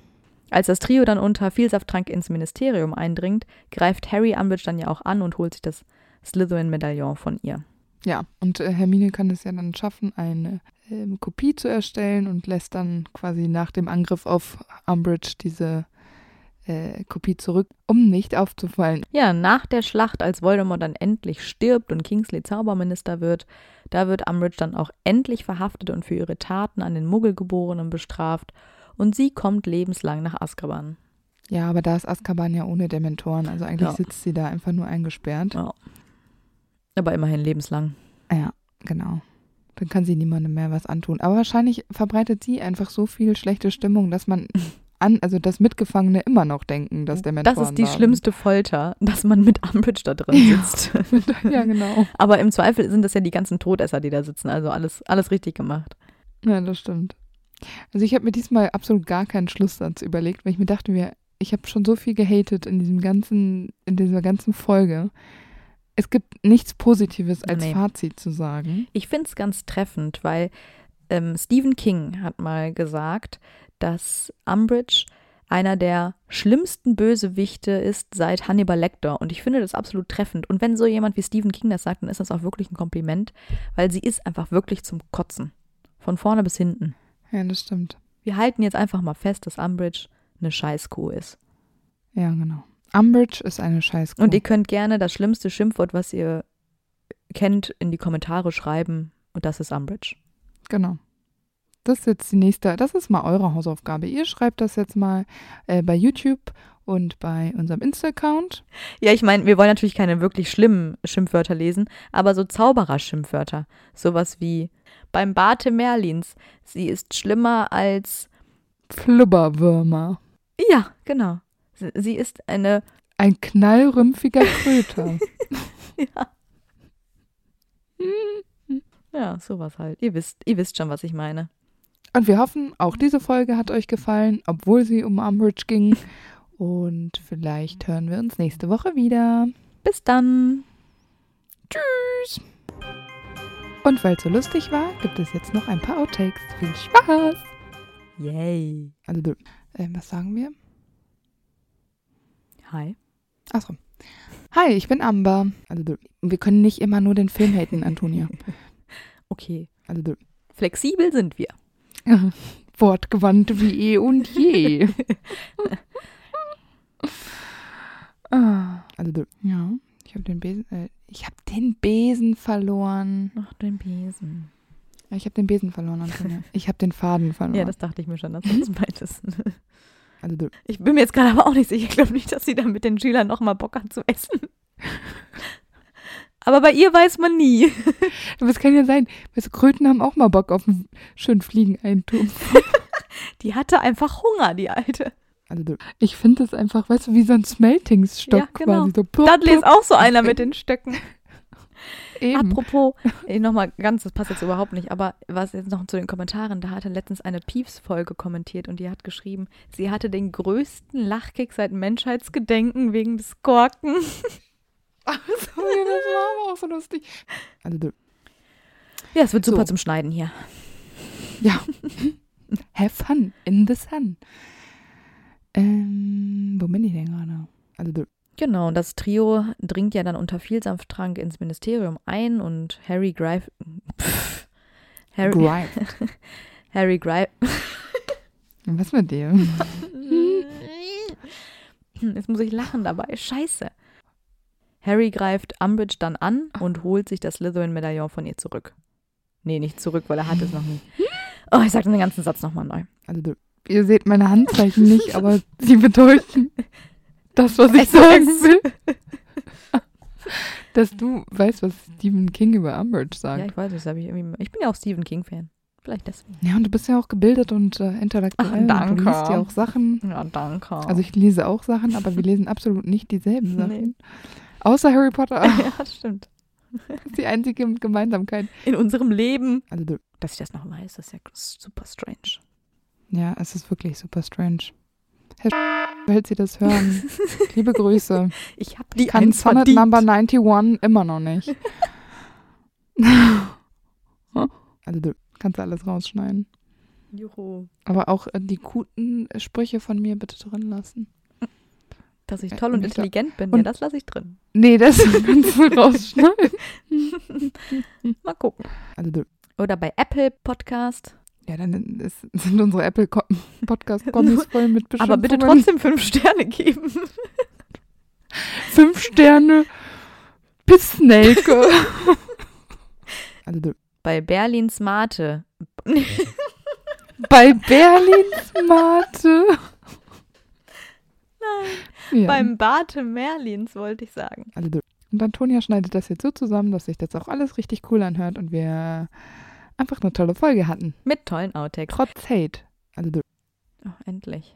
Als das Trio dann unter Vielsafttrank ins Ministerium eindringt, greift Harry Umbridge dann ja auch an und holt sich das Slytherin-Medaillon von ihr. Ja, und äh, Hermine kann es ja dann schaffen, eine ähm, Kopie zu erstellen und lässt dann quasi nach dem Angriff auf Umbridge diese äh, Kopie zurück, um nicht aufzufallen. Ja, nach der Schlacht, als Voldemort dann endlich stirbt und Kingsley Zauberminister wird, da wird Umbridge dann auch endlich verhaftet und für ihre Taten an den Muggelgeborenen bestraft und sie kommt lebenslang nach Azkaban. Ja, aber da ist Azkaban ja ohne Dementoren, also eigentlich Ja. sitzt sie da einfach nur eingesperrt. Ja. Aber immerhin lebenslang. Ja, genau. Dann kann sie niemandem mehr was antun. Aber wahrscheinlich verbreitet sie einfach so viel schlechte Stimmung, dass man [LAUGHS] an, also dass Mitgefangene immer noch denken, dass der Mentoren Das ist die schlimmste Folter, dass man mit Umbridge da drin sitzt. [LAUGHS] ja, genau. Aber im Zweifel sind das ja die ganzen Todesser, die da sitzen. Also alles, alles richtig gemacht. Ja, das stimmt. Also ich habe mir diesmal absolut gar keinen Schlusssatz überlegt, weil ich mir dachte mir, ich habe schon so viel gehatet in diesem ganzen, in dieser ganzen Folge. Es gibt nichts Positives als Nee. Fazit zu sagen. Ich finde es ganz treffend, weil ähm, Stephen King hat mal gesagt, dass Umbridge einer der schlimmsten Bösewichte ist seit Hannibal Lecter. Und ich finde das absolut treffend. Und wenn so jemand wie Stephen King das sagt, dann ist das auch wirklich ein Kompliment, weil sie ist einfach wirklich zum Kotzen. Von vorne bis hinten. Ja, das stimmt. Wir halten jetzt einfach mal fest, dass Umbridge eine Scheißkuh ist. Ja, genau. Umbridge ist eine Scheißkuh. Und ihr könnt gerne das schlimmste Schimpfwort, was ihr kennt, in die Kommentare schreiben. Und das ist Umbridge. Genau. Das ist jetzt die nächste, das ist mal eure Hausaufgabe. Ihr schreibt das jetzt mal äh, bei YouTube und bei unserem Insta-Account. Ja, ich meine, wir wollen natürlich keine wirklich schlimmen Schimpfwörter lesen, aber so Zauberer-Schimpfwörter. Sowas wie beim Bate Merlins. Sie ist schlimmer als. Flubberwürmer. Ja, genau. Sie, ist eine. Ein knallrümpfiger Kröter. [LAUGHS] Ja. Ja, sowas halt. Ihr wisst, ihr wisst schon, was ich meine. Und wir hoffen, auch diese Folge hat euch gefallen, obwohl sie um Umbridge ging. Und vielleicht hören wir uns nächste Woche wieder. Bis dann. Tschüss. Und weil es so lustig war, gibt es jetzt noch ein paar Outtakes. Viel Spaß. Yay. Also, äh, was sagen wir? Hi. Achso. Hi, ich bin Amber. Also, wir können nicht immer nur den Film haten, Antonia. [LAUGHS] Okay. Also, Flexibel sind wir. [LAUGHS] wortgewandt wie eh und je. [LAUGHS] Also, ja, ich habe den Besen, äh, ich habe den Besen verloren. Ach, den Besen. Ich habe den Besen verloren, Antonia. Ich habe den Faden verloren. Ja, das dachte ich mir schon, dass du das meintest. Also, Ich bin mir jetzt gerade aber auch nicht sicher. Ich glaube nicht, dass sie dann mit den Schülern nochmal Bock hat zu essen. Aber bei ihr weiß man nie. [LAUGHS] aber es kann ja sein, weißt du, Kröten haben auch mal Bock auf einen schönen Fliegeneinturm. [LAUGHS] Die hatte einfach Hunger, die Alte. Also, ich finde das einfach, weißt du, wie so ein Smeltingsstock Ja, genau. quasi. So Dudley ist auch so einer mit [LAUGHS] den Stöcken. Eben. Apropos, [LAUGHS] nochmal ganz, das passt jetzt überhaupt nicht, aber was jetzt noch zu den Kommentaren, da hatte letztens eine Peeves-Folge kommentiert und die hat geschrieben, sie hatte den größten Lachkick seit Menschheitsgedenken wegen des Korken. [LAUGHS] Ach so, ja, das war aber auch so lustig. Also, du- Ja, es wird super So. zum Schneiden hier. Ja. [LAUGHS] Have fun in the sun. Ähm, wo bin ich denn gerade? Also, du- Genau, und das Trio dringt ja dann unter Vielsanfttrank ins Ministerium ein und Harry Greif. Pff, Harry, Gripe. [LAUGHS] Harry Greif. Was mit dir? [LAUGHS] Jetzt muss ich lachen dabei. Scheiße. Harry greift Umbridge dann an und holt sich das Slytherin-Medaillon von ihr zurück. Nee, nicht zurück, weil er hat es noch nie. [LAUGHS] Oh, ich sag den ganzen Satz nochmal neu. Also, ihr seht meine Handzeichen nicht, aber sie bedeuten das, was ich SOS. sagen will. [LAUGHS] Dass du weißt, was Stephen King über Umbridge Ja, sagt. ich weiß, das habe ich irgendwie. Ich bin ja auch Stephen King-Fan. Vielleicht deswegen. Ja, und du bist ja auch gebildet und äh, intellektuell. Ach, und danke. Du liest ja auch Sachen. Ja, danke. Also ich lese auch Sachen, aber wir lesen absolut nicht dieselben Sachen. Nee. Außer Harry Potter. [LAUGHS] ja, das stimmt. Das ist die einzige Gemeinsamkeit. In unserem Leben. Also Dass ich das noch weiß, ist ja super strange. ja, es ist wirklich super strange. Herr falls Sie das hören, [LAUGHS] liebe Grüße. Ich habe die Kann Sonnet verdient. Number 91 immer noch nicht. [LAUGHS] also du kannst alles rausschneiden. Juhu. Aber auch äh, die guten Sprüche von mir bitte drin lassen. Dass ich Äh, toll und intelligent bin, und- ja, das lasse ich drin. Nee, das [LAUGHS] kannst du rausschneiden. Mal gucken. Also Oder bei Apple Podcast. Ja, dann ist, sind unsere Apple Podcast-Kommis [LAUGHS] voll mit Beschimpfungen. Aber bitte trotzdem fünf Sterne geben. [LAUGHS] fünf Sterne. Pissnelke. [LAUGHS] also, bei Berlins Mate. bei Berlins Mate. Nein. Ja. Beim Bate Merlins wollte ich sagen. Also, und Antonia schneidet das jetzt so zusammen, dass sich das auch alles richtig cool anhört und wir einfach eine tolle Folge hatten. Mit tollen Outtakes. Trotz Hate. Also, oh, endlich.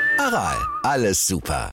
Aral, alles super.